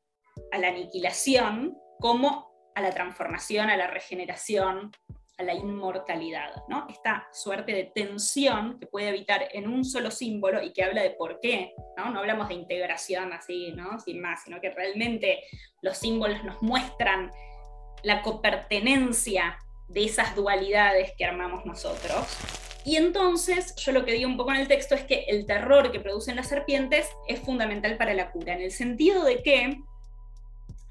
a la aniquilación, como a la transformación, a la regeneración, a la inmortalidad. ¿no? Esta suerte de tensión que puede habitar en un solo símbolo y que habla de por qué. No, no hablamos de integración así, ¿no? sin más, sino que realmente los símbolos nos muestran la copertenencia de esas dualidades que armamos nosotros. Y entonces yo lo que digo un poco en el texto es que el terror que producen las serpientes es fundamental para la cura, en el sentido de que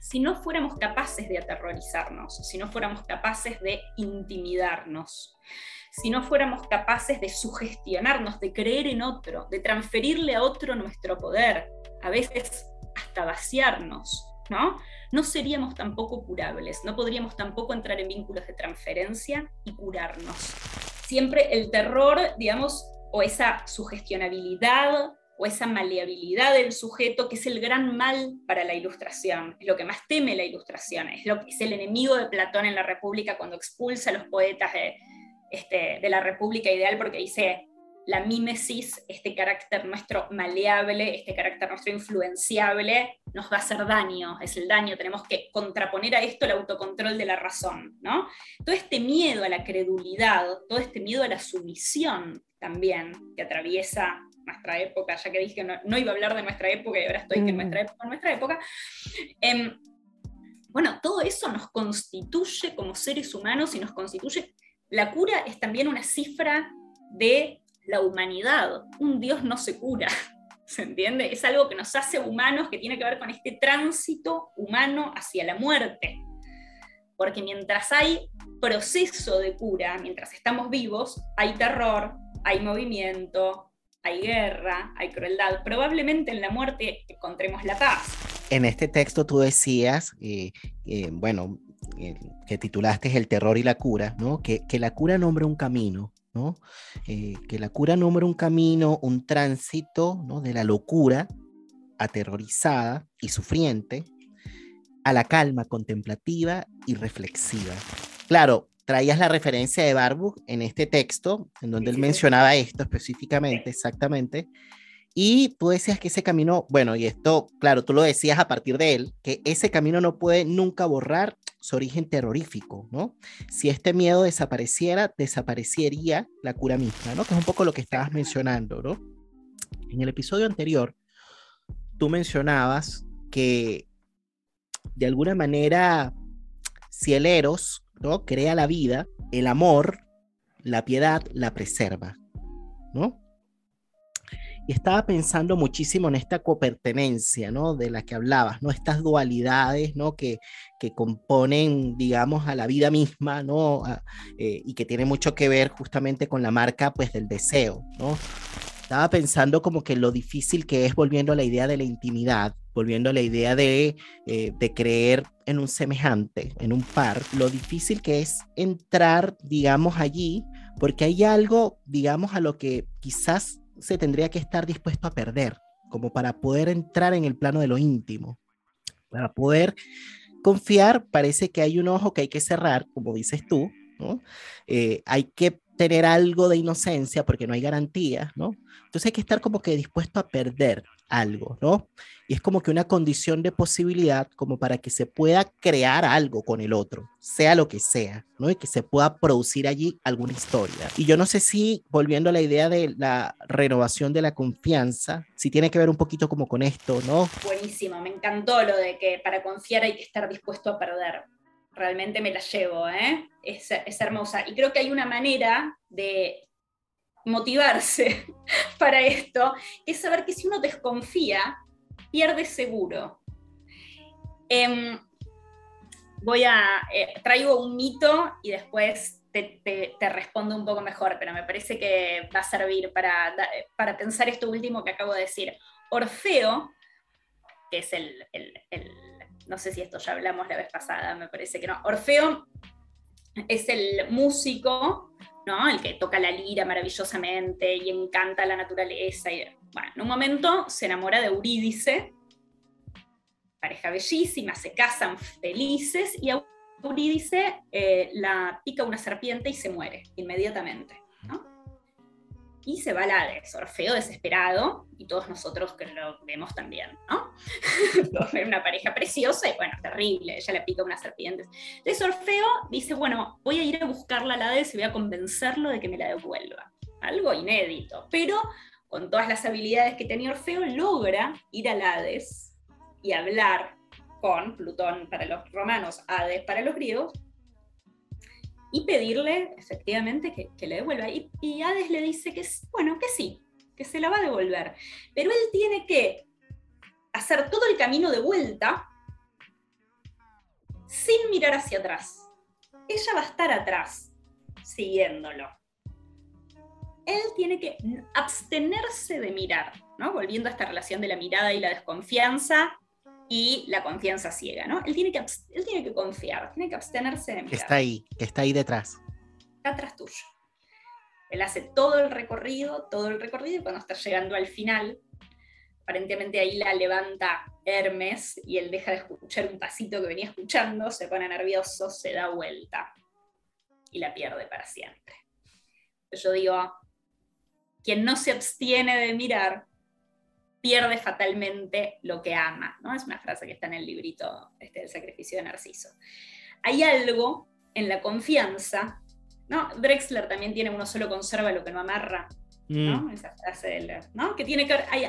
si no fuéramos capaces de aterrorizarnos, si no fuéramos capaces de intimidarnos, si no fuéramos capaces de sugestionarnos, de creer en otro, de transferirle a otro nuestro poder, a veces hasta vaciarnos, ¿no? No seríamos tampoco curables, no podríamos tampoco entrar en vínculos de transferencia y curarnos. Siempre el terror, digamos, o esa sugestionabilidad o esa maleabilidad del sujeto, que es el gran mal para la ilustración, es lo que más teme la ilustración, es, lo, es el enemigo de Platón en la República cuando expulsa a los poetas de, este, de la República Ideal porque dice, la mímesis, este carácter nuestro maleable, este carácter nuestro influenciable, nos va a hacer daño, es el daño, tenemos que contraponer a esto el autocontrol de la razón, ¿no? Todo este miedo a la credulidad, todo este miedo a la sumisión también que atraviesa nuestra época, ya que dije que no, iba a hablar de nuestra época y ahora estoy en nuestra época, en nuestra época. Em, bueno, todo eso nos constituye como seres humanos y nos constituye, la cura es también una cifra de la humanidad. Un Dios no se cura, ¿se entiende? Es algo que nos hace humanos, que tiene que ver con este tránsito humano hacia la muerte. Porque mientras hay proceso de cura, mientras estamos vivos, hay terror, hay movimiento, hay guerra, hay crueldad. Probablemente en la muerte encontremos la paz. En este texto tú decías, eh, eh, bueno, eh, que titulaste El terror y la cura, ¿no? Que, que la cura nombra un camino, ¿no? Eh, que la cura nombra un camino, un tránsito ¿no? de la locura aterrorizada y sufriente a la calma contemplativa y reflexiva. Claro, traías la referencia de Barbuch en este texto, en donde él mencionaba esto específicamente, exactamente, y tú decías que ese camino, bueno, y esto, claro, tú lo decías a partir de él, que ese camino no puede nunca borrar su origen terrorífico, ¿no? Si este miedo desapareciera, desaparecería la cura misma, ¿no? Que es un poco lo que estabas mencionando, ¿no? En el episodio anterior, tú mencionabas que de alguna manera, si el Eros, ¿no? Crea la vida, el amor, la piedad la preserva, ¿no? y estaba pensando muchísimo en esta copertenencia, ¿no? De la que hablabas, ¿no? Estas dualidades, ¿no? Que, que componen, digamos, a la vida misma, ¿no? Eh, y que tiene mucho que ver justamente con la marca, pues, del deseo, ¿no? Estaba pensando como que lo difícil que es volviendo a la idea de la intimidad, volviendo a la idea de, eh, de creer en un semejante, en un par, lo difícil que es entrar, digamos, allí, porque hay algo, digamos, a lo que quizás se tendría que estar dispuesto a perder, como para poder entrar en el plano de lo íntimo, para poder confiar, parece que hay un ojo que hay que cerrar, como dices tú, ¿no? Eh, hay que tener algo de inocencia porque no hay garantía, ¿no? Entonces hay que estar como que dispuesto a perder algo, ¿no? Y es como que una condición de posibilidad como para que se pueda crear algo con el otro, sea lo que sea, ¿no? Y que se pueda producir allí alguna historia. Y yo no sé si, volviendo a la idea de la renovación de la confianza, si tiene que ver un poquito como con esto, ¿no? Buenísimo, me encantó lo de que para confiar hay que estar dispuesto a perder. Realmente me la llevo, ¿eh? Es, es hermosa. Y creo que hay una manera de motivarse para esto, es saber que si uno desconfía, pierde seguro. Em, voy a, eh, traigo un mito y después te, respondo un poco mejor, pero me parece que va a servir para, para pensar esto último que acabo de decir. Orfeo, que es el, no sé si esto ya hablamos la vez pasada, me parece que no, Orfeo es el músico ¿no? El que toca la lira maravillosamente y encanta la naturaleza. Y, bueno, en un momento se enamora de Eurídice, pareja bellísima, se casan felices y Eurídice eh, la pica una serpiente y se muere inmediatamente y se va al Hades, Orfeo desesperado, y todos nosotros que lo vemos también, ¿no? una pareja preciosa y bueno, terrible, ella le pica una serpiente. Entonces Orfeo dice, bueno, voy a ir a buscarla al Hades y voy a convencerlo de que me la devuelva. Algo inédito, pero con todas las habilidades que tenía Orfeo, logra ir al Hades y hablar con Plutón para los romanos, Hades para los griegos, y pedirle efectivamente que, le devuelva. Y, y, Hades le dice que, bueno, que sí, que se la va a devolver. Pero él tiene que hacer todo el camino de vuelta sin mirar hacia atrás. Ella va a estar atrás, siguiéndolo. Él tiene que abstenerse de mirar, ¿no? Volviendo a esta relación de la mirada y la desconfianza, y la confianza ciega, ¿no? Él tiene que, él tiene que confiar, tiene que abstenerse de mirar. Que está ahí, que está ahí detrás. Está atrás tuyo. Él hace todo el recorrido, todo el recorrido, y cuando está llegando al final, aparentemente ahí la levanta Hermes y él deja de escuchar un pasito que venía escuchando, se pone nervioso, se da vuelta y la pierde para siempre. Yo digo, quien no se abstiene de mirar pierde fatalmente lo que ama. ¿no? Es una frase que está en el librito este, del sacrificio de Narciso. Hay algo en la confianza, ¿no? Drexler también tiene uno solo conserva lo que no amarra. ¿no? Mm. Esa frase ¿no? que tiene que hay,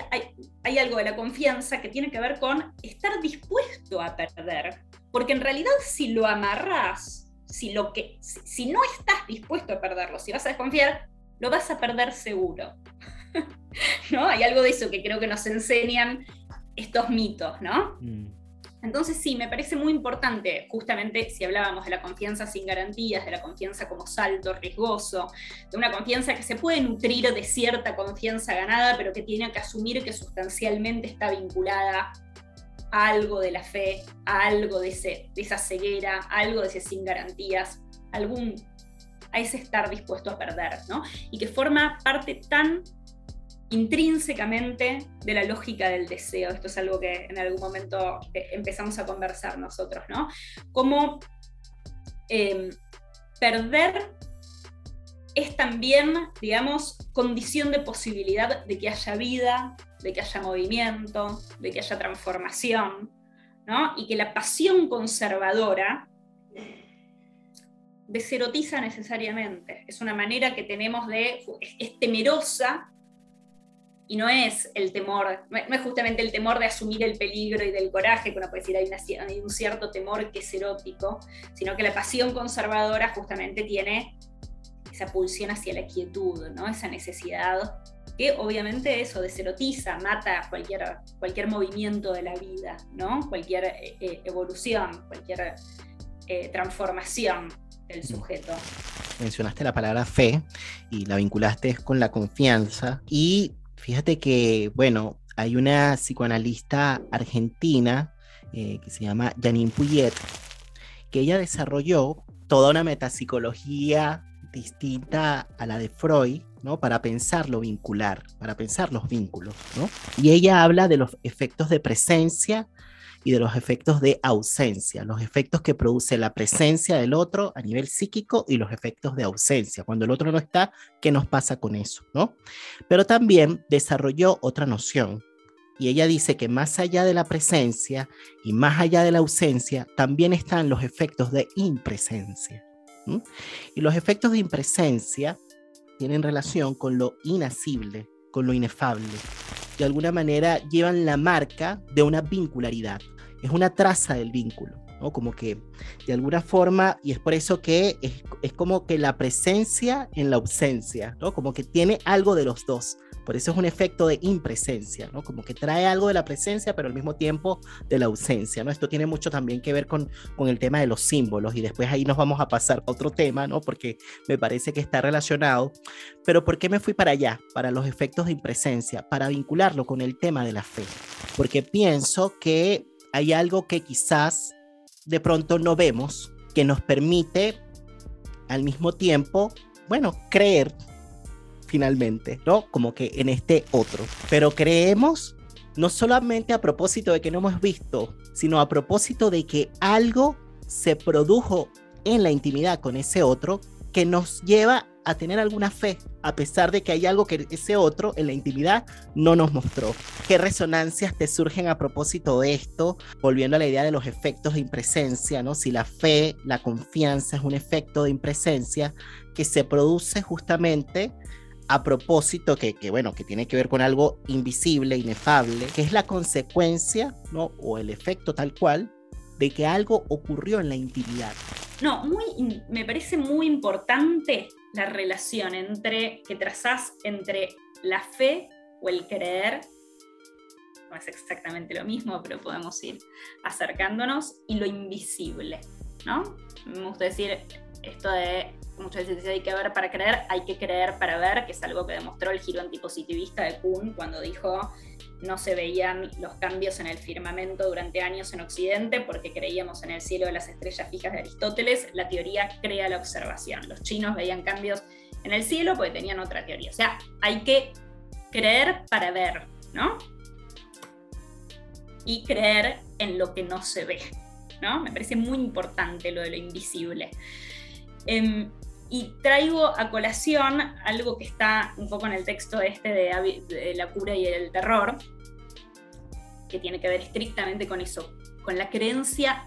hay, algo de la confianza que tiene que ver con estar dispuesto a perder, porque en realidad si lo amarras, si, lo que, si no estás dispuesto a perderlo, si vas a desconfiar, lo vas a perder seguro. ¿no? Hay algo de eso que creo que nos enseñan estos mitos, ¿no? Mm. Entonces sí, me parece muy importante, justamente si hablábamos de la confianza sin garantías, de la confianza como salto riesgoso, de una confianza que se puede nutrir de cierta confianza ganada, pero que tiene que asumir que sustancialmente está vinculada a algo de la fe, a algo de, ese, de esa ceguera, a algo de ese sin garantías, algún a ese estar dispuesto a perder, ¿no? Y que forma parte tan intrínsecamente de la lógica del deseo. Esto es algo que en algún momento eh, empezamos a conversar nosotros, ¿no? Cómo em, perder es también, digamos, condición de posibilidad de que haya vida, de que haya movimiento, de que haya transformación, ¿no? Y que la pasión conservadora deserotiza necesariamente. Es una manera que tenemos de, es, temerosa y no es el temor, no es justamente el temor de asumir el peligro y del coraje, que uno puede decir hay, hay un cierto temor que es erótico, sino que la pasión conservadora justamente tiene esa pulsión hacia la quietud, ¿no? esa necesidad que obviamente eso deserotiza, mata cualquier, cualquier movimiento de la vida, ¿no? cualquier eh, eh, evolución, cualquier eh, transformación del mm. sujeto. Mencionaste la palabra fe y la vinculaste con la confianza y fíjate que, bueno, hay una psicoanalista argentina que se llama Janine Puyet, que ella desarrolló toda una metapsicología distinta a la de Freud, ¿no? Para pensar lo vincular, para pensar los vínculos, ¿no? Y ella habla de los efectos de presencia y de los efectos de ausencia, los efectos que produce la presencia del otro a nivel psíquico y los efectos de ausencia. Cuando el otro no está, ¿qué nos pasa con eso? ¿no? Pero también desarrolló otra noción. Y ella dice que más allá de la presencia y más allá de la ausencia, también están los efectos de impresencia. Y los efectos de impresencia tienen relación con lo inasible, con lo inefable. De alguna manera llevan la marca de una vincularidad. Es una traza del vínculo, ¿no? Como que de alguna forma, y es por eso que es, es como que la presencia en la ausencia, ¿no? Como que tiene algo de los dos. Por eso es un efecto de impresencia, ¿no? Como que trae algo de la presencia, pero al mismo tiempo de la ausencia, ¿no? Esto tiene mucho también que ver con, con el tema de los símbolos y después ahí nos vamos a pasar a otro tema, ¿no? Porque me parece que está relacionado. Pero ¿por qué me fui para allá? Para los efectos de impresencia, para vincularlo con el tema de la fe. Porque pienso que hay algo que quizás de pronto no vemos que nos permite al mismo tiempo, bueno, creer finalmente, ¿no? Como que en este otro. Pero creemos no solamente a propósito de que no hemos visto, sino a propósito de que algo se produjo en la intimidad con ese otro que nos lleva a tener alguna fe, a pesar de que hay algo que ese otro en la intimidad no nos mostró. ¿Qué resonancias te surgen a propósito de esto? Volviendo a la idea de los efectos de impresencia, ¿no? Si la fe, la confianza es un efecto de impresencia que se produce justamente a propósito que, bueno, que tiene que ver con algo invisible, inefable, que es la consecuencia, ¿no? O el efecto tal cual de que algo ocurrió en la intimidad. No, me parece muy importante la relación entre, que trazás entre la fe o el creer, no es exactamente lo mismo, pero podemos ir acercándonos, y lo invisible, ¿no? Me gusta decir esto de muchas veces hay que ver para creer, hay que creer para ver, que es algo que demostró el giro antipositivista de Kuhn cuando dijo no se veían los cambios en el firmamento durante años en Occidente porque creíamos en el cielo de las estrellas fijas de Aristóteles, la teoría crea la observación. Los chinos veían cambios en el cielo porque tenían otra teoría. O sea, hay que creer para ver, ¿no? Y creer en lo que no se ve, ¿no? Me parece muy importante lo de lo invisible. Em, y traigo a colación algo que está un poco en el texto este de, la cura y el terror, que tiene que ver estrictamente con eso, con la creencia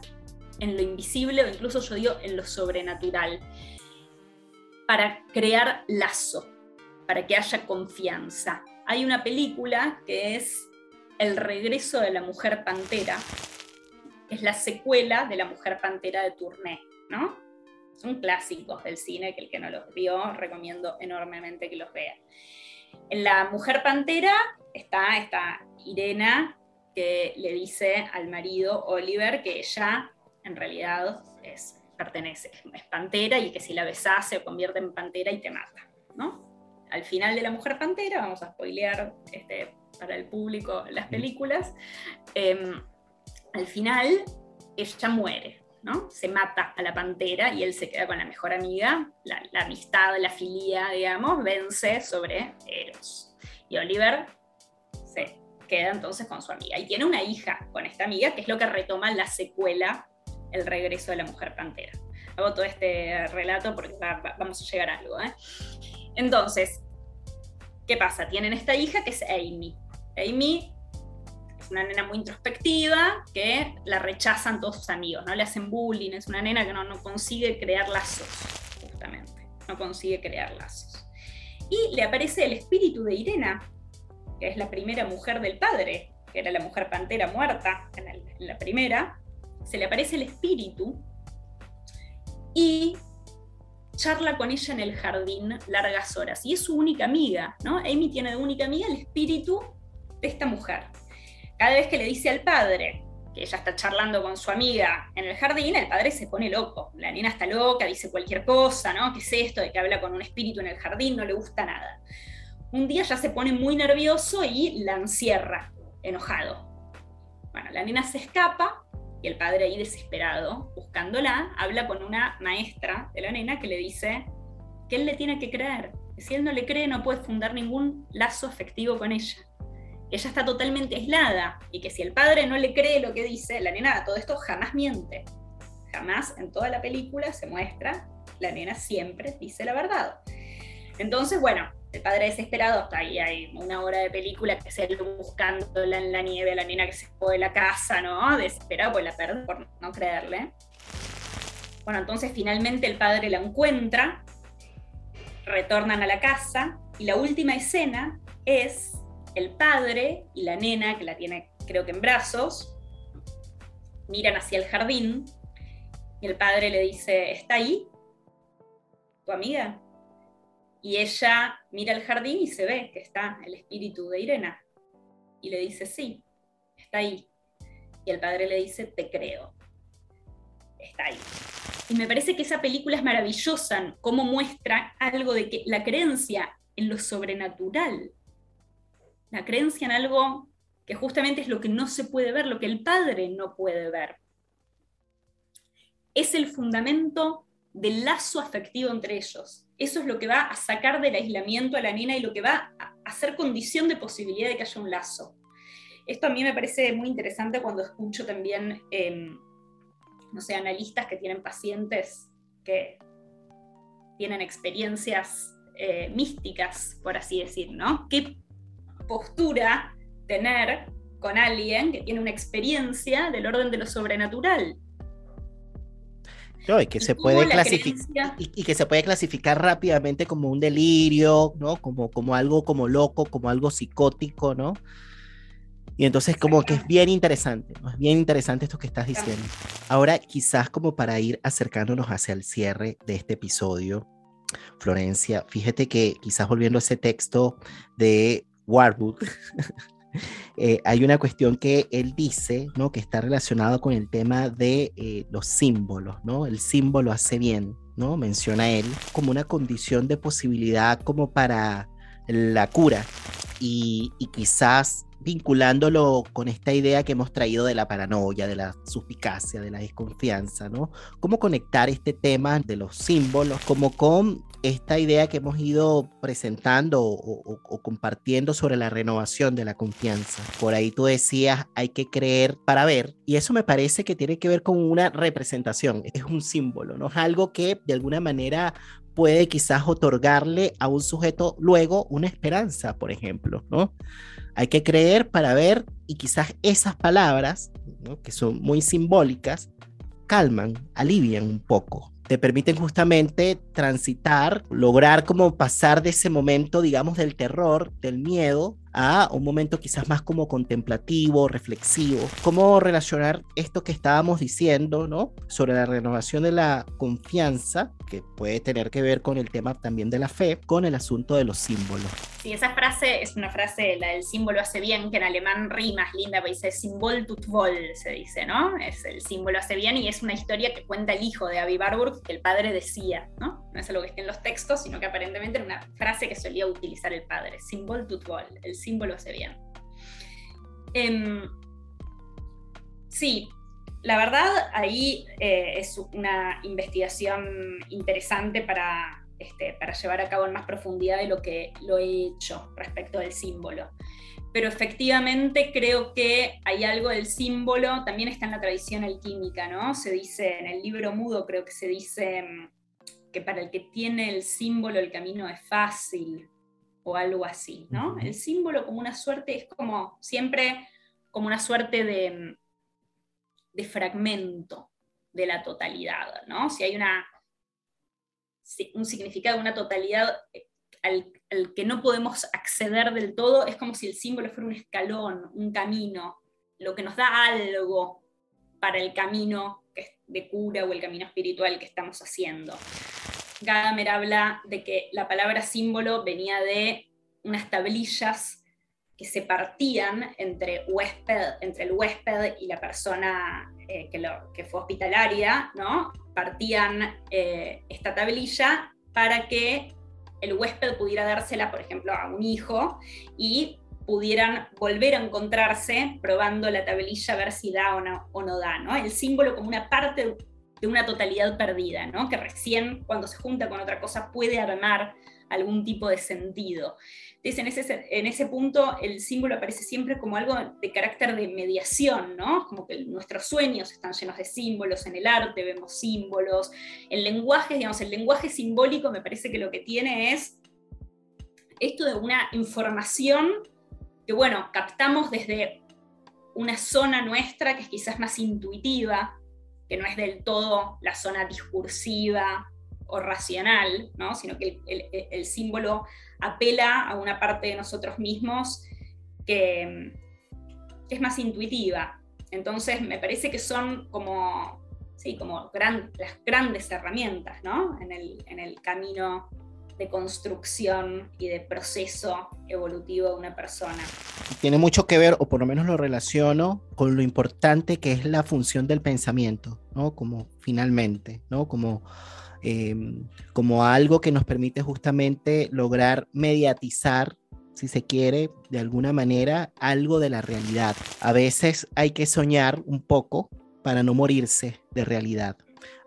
en lo invisible o incluso yo digo en lo sobrenatural, para crear lazo, para que haya confianza. Hay una película que es El regreso de la mujer pantera, es la secuela de la mujer pantera de Tournai, ¿no? Son clásicos del cine, que el que no los vio, recomiendo enormemente que los vea. En La Mujer Pantera está esta Irena que le dice al marido Oliver que ella en realidad es, pertenece, es pantera y que si la besás se convierte en pantera y te mata. ¿no? Al final de La Mujer Pantera, vamos a spoilear este, para el público las películas, em, al final ella muere ¿no? Se mata a la pantera y él se queda con la mejor amiga, la, la amistad, la filia, digamos, vence sobre Eros. Y Oliver se queda entonces con su amiga. Y tiene una hija con esta amiga, que es lo que retoma la secuela, El regreso de la mujer pantera. Hago todo este relato porque vamos a llegar a algo. ¿eh? Entonces, ¿qué pasa? Tienen esta hija que es Amy. Amy es una nena muy introspectiva que la rechazan todos sus amigos, ¿no? Le hacen bullying, es una nena que no, no consigue crear lazos, justamente. No consigue crear lazos. Y le aparece el espíritu de Irena, que es la primera mujer del padre, que era la mujer pantera muerta en, la primera, se le aparece el espíritu y charla con ella en el jardín largas horas. Y es su única amiga, ¿no? Amy tiene de única amiga el espíritu de esta mujer. Cada vez que le dice al padre que ella está charlando con su amiga en el jardín, el padre se pone loco. La nena está loca, dice cualquier cosa, ¿no? ¿Qué es esto de que habla con un espíritu en el jardín? No le gusta nada un día ya se pone muy nervioso y la encierra, enojado. Bueno, la nena se escapa y el padre ahí desesperado, buscándola, habla con una maestra de la nena que le dice que él le tiene que creer, si él no le cree no puede fundar ningún lazo afectivo con ella, que ella está totalmente aislada y que si el padre no le cree lo que dice, la nena todo esto jamás miente, jamás en toda la película se muestra, la nena siempre dice la verdad. Entonces, bueno, el padre desesperado, hasta ahí hay una hora de película que se buscándola en la nieve a la nena que se fue de la casa, ¿no? Desesperado, pues la perdió por no creerle. Bueno, entonces finalmente el padre la encuentra, retornan a la casa y la última escena es el padre y la nena, que la tiene creo que en brazos, miran hacia el jardín y el padre le dice, ¿está ahí? ¿Tu amiga? Y ella mira el jardín y se ve que está el espíritu de Irena. Y le dice, sí, está ahí. Y el padre le dice, te creo. Está ahí. Y me parece que esa película es maravillosa, cómo muestra algo de que la creencia en lo sobrenatural, la creencia en algo que justamente es lo que no se puede ver, lo que el padre no puede ver, es el fundamento del lazo afectivo entre ellos. Eso es lo que va a sacar del aislamiento a la nena y lo que va a hacer condición de posibilidad de que haya un lazo. Esto a mí me parece muy interesante cuando escucho también, em, no sé, analistas que tienen pacientes que tienen experiencias eh, místicas, por así decir, ¿no? ¿Qué postura tener con alguien que tiene una experiencia del orden de lo sobrenatural? y que se puede clasificar y, que se puede clasificar rápidamente como un delirio, ¿no? Como, como algo como loco, como algo psicótico, ¿no? Y entonces como que es bien interesante, ¿no? Es bien interesante esto que estás diciendo. Ahora, quizás como para ir acercándonos hacia el cierre de este episodio, Florencia, fíjate que quizás volviendo a ese texto de Warwood, Eh, hay una cuestión que él dice, ¿no? Que está relacionado con el tema de eh, los símbolos, ¿no? El símbolo hace bien, ¿no? Menciona él como una condición de posibilidad como para la cura y, y quizás vinculándolo con esta idea que hemos traído de la paranoia, de la suspicacia, de la desconfianza, ¿no? ¿Cómo conectar este tema de los símbolos como con esta idea que hemos ido presentando o, compartiendo sobre la renovación de la confianza? Por ahí tú decías, hay que creer para ver, y eso me parece que tiene que ver con una representación, es un símbolo, ¿no? Es algo que de alguna manera puede quizás otorgarle a un sujeto luego una esperanza, por ejemplo, ¿no? Hay que creer para ver y quizás esas palabras, que son muy simbólicas, calman, alivian un poco. Te permiten justamente transitar, lograr como pasar de ese momento, digamos, del terror, del miedo, a un momento quizás más como contemplativo, reflexivo. ¿Cómo relacionar esto que estábamos diciendo, ¿no? Sobre la renovación de la confianza, que puede tener que ver con el tema también de la fe, con el asunto de los símbolos. Sí, esa frase es una frase, la del símbolo hace bien, que en alemán rima, es linda, porque dice Symbol tut wohl, se dice, ¿no? Es el símbolo hace bien y es una historia que cuenta el hijo de Avi Barburg que el padre decía, ¿no? No es algo que esté en los textos, sino que aparentemente era una frase que solía utilizar el padre, Symbol tut wohl, el símbolo hace bien. Em, sí, la verdad, ahí eh, es una investigación interesante para, este, para llevar a cabo en más profundidad de lo que lo he hecho respecto del símbolo. Pero efectivamente creo que hay algo del símbolo, también está en la tradición alquímica, ¿no? Se dice en el libro mudo, creo que se dice mm, que para el que tiene el símbolo el camino es fácil o algo así, ¿no? El símbolo como una suerte es como siempre como una suerte de de fragmento de la totalidad, ¿no? Si hay una, un significado, una totalidad eh, al, que no podemos acceder del todo, es como si el símbolo fuera un escalón, un camino, lo que nos da algo para el camino de cura o el camino espiritual que estamos haciendo. Gadamer habla de que la palabra símbolo venía de unas tablillas que se partían entre, huésped, entre el huésped y la persona eh, que, lo, que, fue hospitalaria, ¿no? Partían eh, esta tablilla para que el huésped pudiera dársela, por ejemplo, a un hijo y pudieran volver a encontrarse probando la tablilla a ver si da o no, o no da, ¿no? El símbolo como una parte de una totalidad perdida, ¿no? Que recién cuando se junta con otra cosa puede armar algún tipo de sentido. Entonces, en ese, en ese punto, el símbolo aparece siempre como algo de carácter de mediación, ¿no? Como que nuestros sueños están llenos de símbolos, en el arte vemos símbolos, el lenguaje, digamos, el lenguaje simbólico me parece que lo que tiene es esto de una información que, bueno, captamos desde una zona nuestra que es quizás más intuitiva, que no es del todo la zona discursiva o racional, ¿no? sino que el, símbolo apela a una parte de nosotros mismos que, es más intuitiva. Entonces me parece que son como, sí, como las grandes herramientas ¿no? en, el, en el camino de construcción y de proceso evolutivo de una persona. Tiene mucho que ver, o por lo menos lo relaciono, con lo importante que es la función del pensamiento, ¿no? Como finalmente, ¿no? Como Em, como algo que nos permite justamente lograr mediatizar, si se quiere, de alguna manera, algo de la realidad. A veces hay que soñar un poco para no morirse de realidad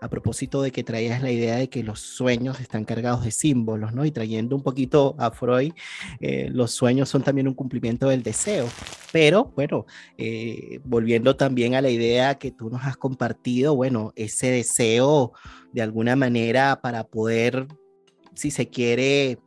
a propósito de que traías la idea de que los sueños están cargados de símbolos, ¿no? Y trayendo un poquito a Freud, eh, los sueños son también un cumplimiento del deseo. Pero, bueno, eh, volviendo también a la idea que tú nos has compartido, bueno, ese deseo de alguna manera para poder, si se quiere,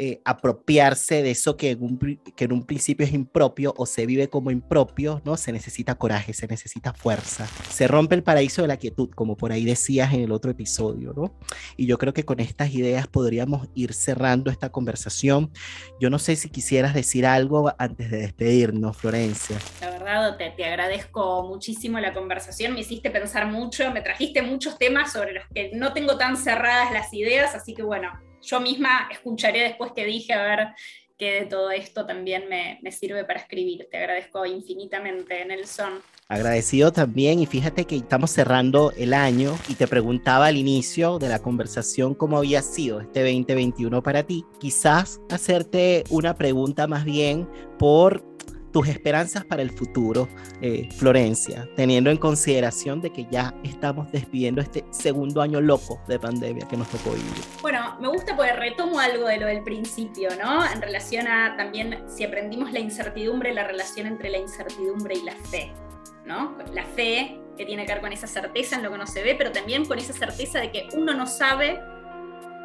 eh, apropiarse de eso que en, un, que en un principio es impropio o se vive como impropio, ¿no? Se necesita coraje, se necesita fuerza. Se rompe el paraíso de la quietud, como por ahí decías en el otro episodio, ¿no? Y yo creo que con estas ideas podríamos ir cerrando esta conversación. Yo no sé si quisieras decir algo antes de despedirnos, Florencia. La verdad, te, te agradezco muchísimo la conversación, me hiciste pensar mucho, me trajiste muchos temas sobre los que no tengo tan cerradas las ideas, así que bueno, yo misma escucharé después que dije a ver qué de todo esto también me, sirve para escribir. Te agradezco infinitamente, Nelson. Agradecido también y fíjate que estamos cerrando el año y te preguntaba al inicio de la conversación cómo había sido este 2021 para ti. Quizás hacerte una pregunta más bien por tus esperanzas para el futuro, eh, Florencia, teniendo en consideración de que ya estamos despidiendo este segundo año loco de pandemia que nos tocó vivir? Bueno, me gusta porque retomo algo de lo del principio, ¿no? En relación a también si aprendimos la incertidumbre, la relación entre la incertidumbre y la fe, ¿no? La fe que tiene que ver con esa certeza en lo que no se ve, pero también con esa certeza de que uno no sabe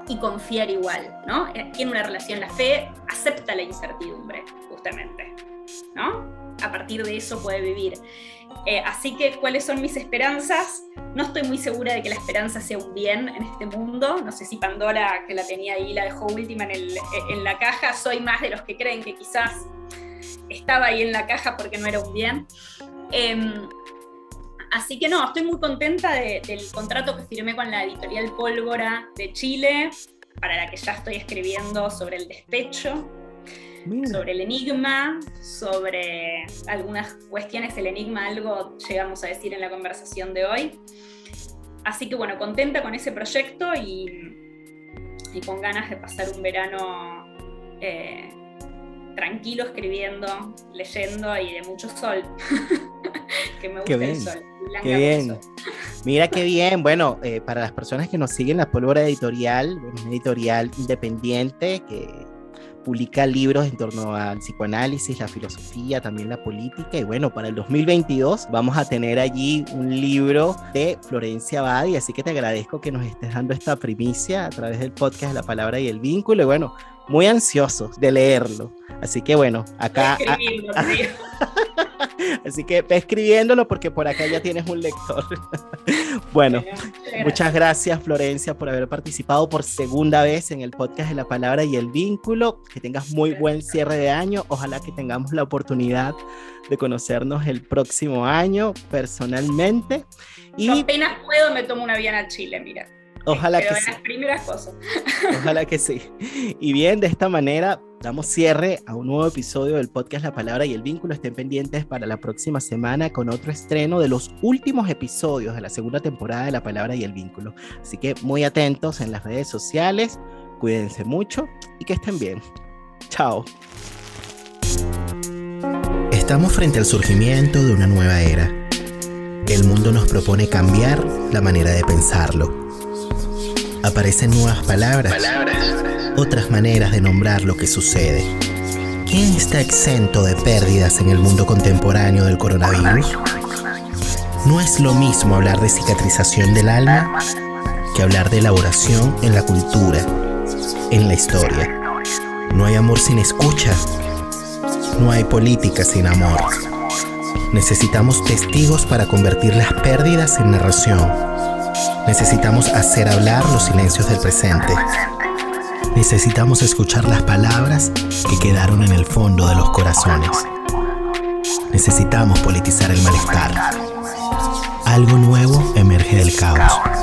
y confiar igual, ¿no? Eh, tiene una relación, la fe acepta la incertidumbre, justamente. ¿No? A partir de eso puede vivir. Eh, así que, ¿cuáles son mis esperanzas? No estoy muy segura de que la esperanza sea un bien en este mundo. No sé si Pandora, que la tenía ahí, la dejó última en, la caja. Soy más de los que creen que quizás estaba ahí en la caja porque no era un bien. Em, así que no, estoy muy contenta del contrato que firmé con la editorial Pólvora de Chile, para la que ya estoy escribiendo sobre el despecho sobre el enigma, sobre algunas cuestiones del enigma, algo llegamos a decir en la conversación de hoy. Así que bueno, contenta con ese proyecto y, con ganas de pasar un verano eh, tranquilo escribiendo, leyendo y de mucho sol. que me gusta el sol. Qué bien. Mira qué bien. Bueno, eh, para las personas que nos siguen, la Pólvora Editorial, una editorial independiente que publica libros en torno al psicoanálisis, la filosofía, también la política. Y bueno, para el 2022 vamos a tener allí un libro de Florencia Badi, así que te agradezco que nos estés dando esta primicia a través del podcast La Palabra y el Vínculo. Y bueno, muy ansiosos de leerlo. Así que bueno, acá... Así que ve escribiéndolo porque por acá ya tienes un lector. bueno, muchas gracias Florencia por haber participado por segunda vez en el podcast de la palabra y el vínculo. Que tengas muy buen cierre de año. Ojalá que tengamos la oportunidad de conocernos el próximo año personalmente. Y apenas puedo me tomo una avión a Chile, mira. Ojalá que sí. las primeras cosas. Ojalá que sí. Y bien, de esta manera damos cierre a un nuevo episodio del podcast La Palabra y el Vínculo. Estén pendientes para la próxima semana con otro estreno de los últimos episodios de la segunda temporada de La Palabra y el Vínculo. Así que muy atentos en las redes sociales, cuídense mucho y que estén bien. Chao. Estamos frente al surgimiento de una nueva era. El mundo nos propone cambiar la manera de pensarlo aparecen nuevas palabras, otras maneras de nombrar lo que sucede. ¿Quién está exento de pérdidas en el mundo contemporáneo del coronavirus? No es lo mismo hablar de cicatrización del alma que hablar de elaboración en la cultura, en la historia. No hay amor sin escucha, no hay política sin amor. Necesitamos testigos para convertir las pérdidas en narración Necesitamos hacer hablar los silencios del presente. Necesitamos escuchar las palabras que quedaron en el fondo de los corazones. Necesitamos politizar el malestar. Algo nuevo emerge del caos.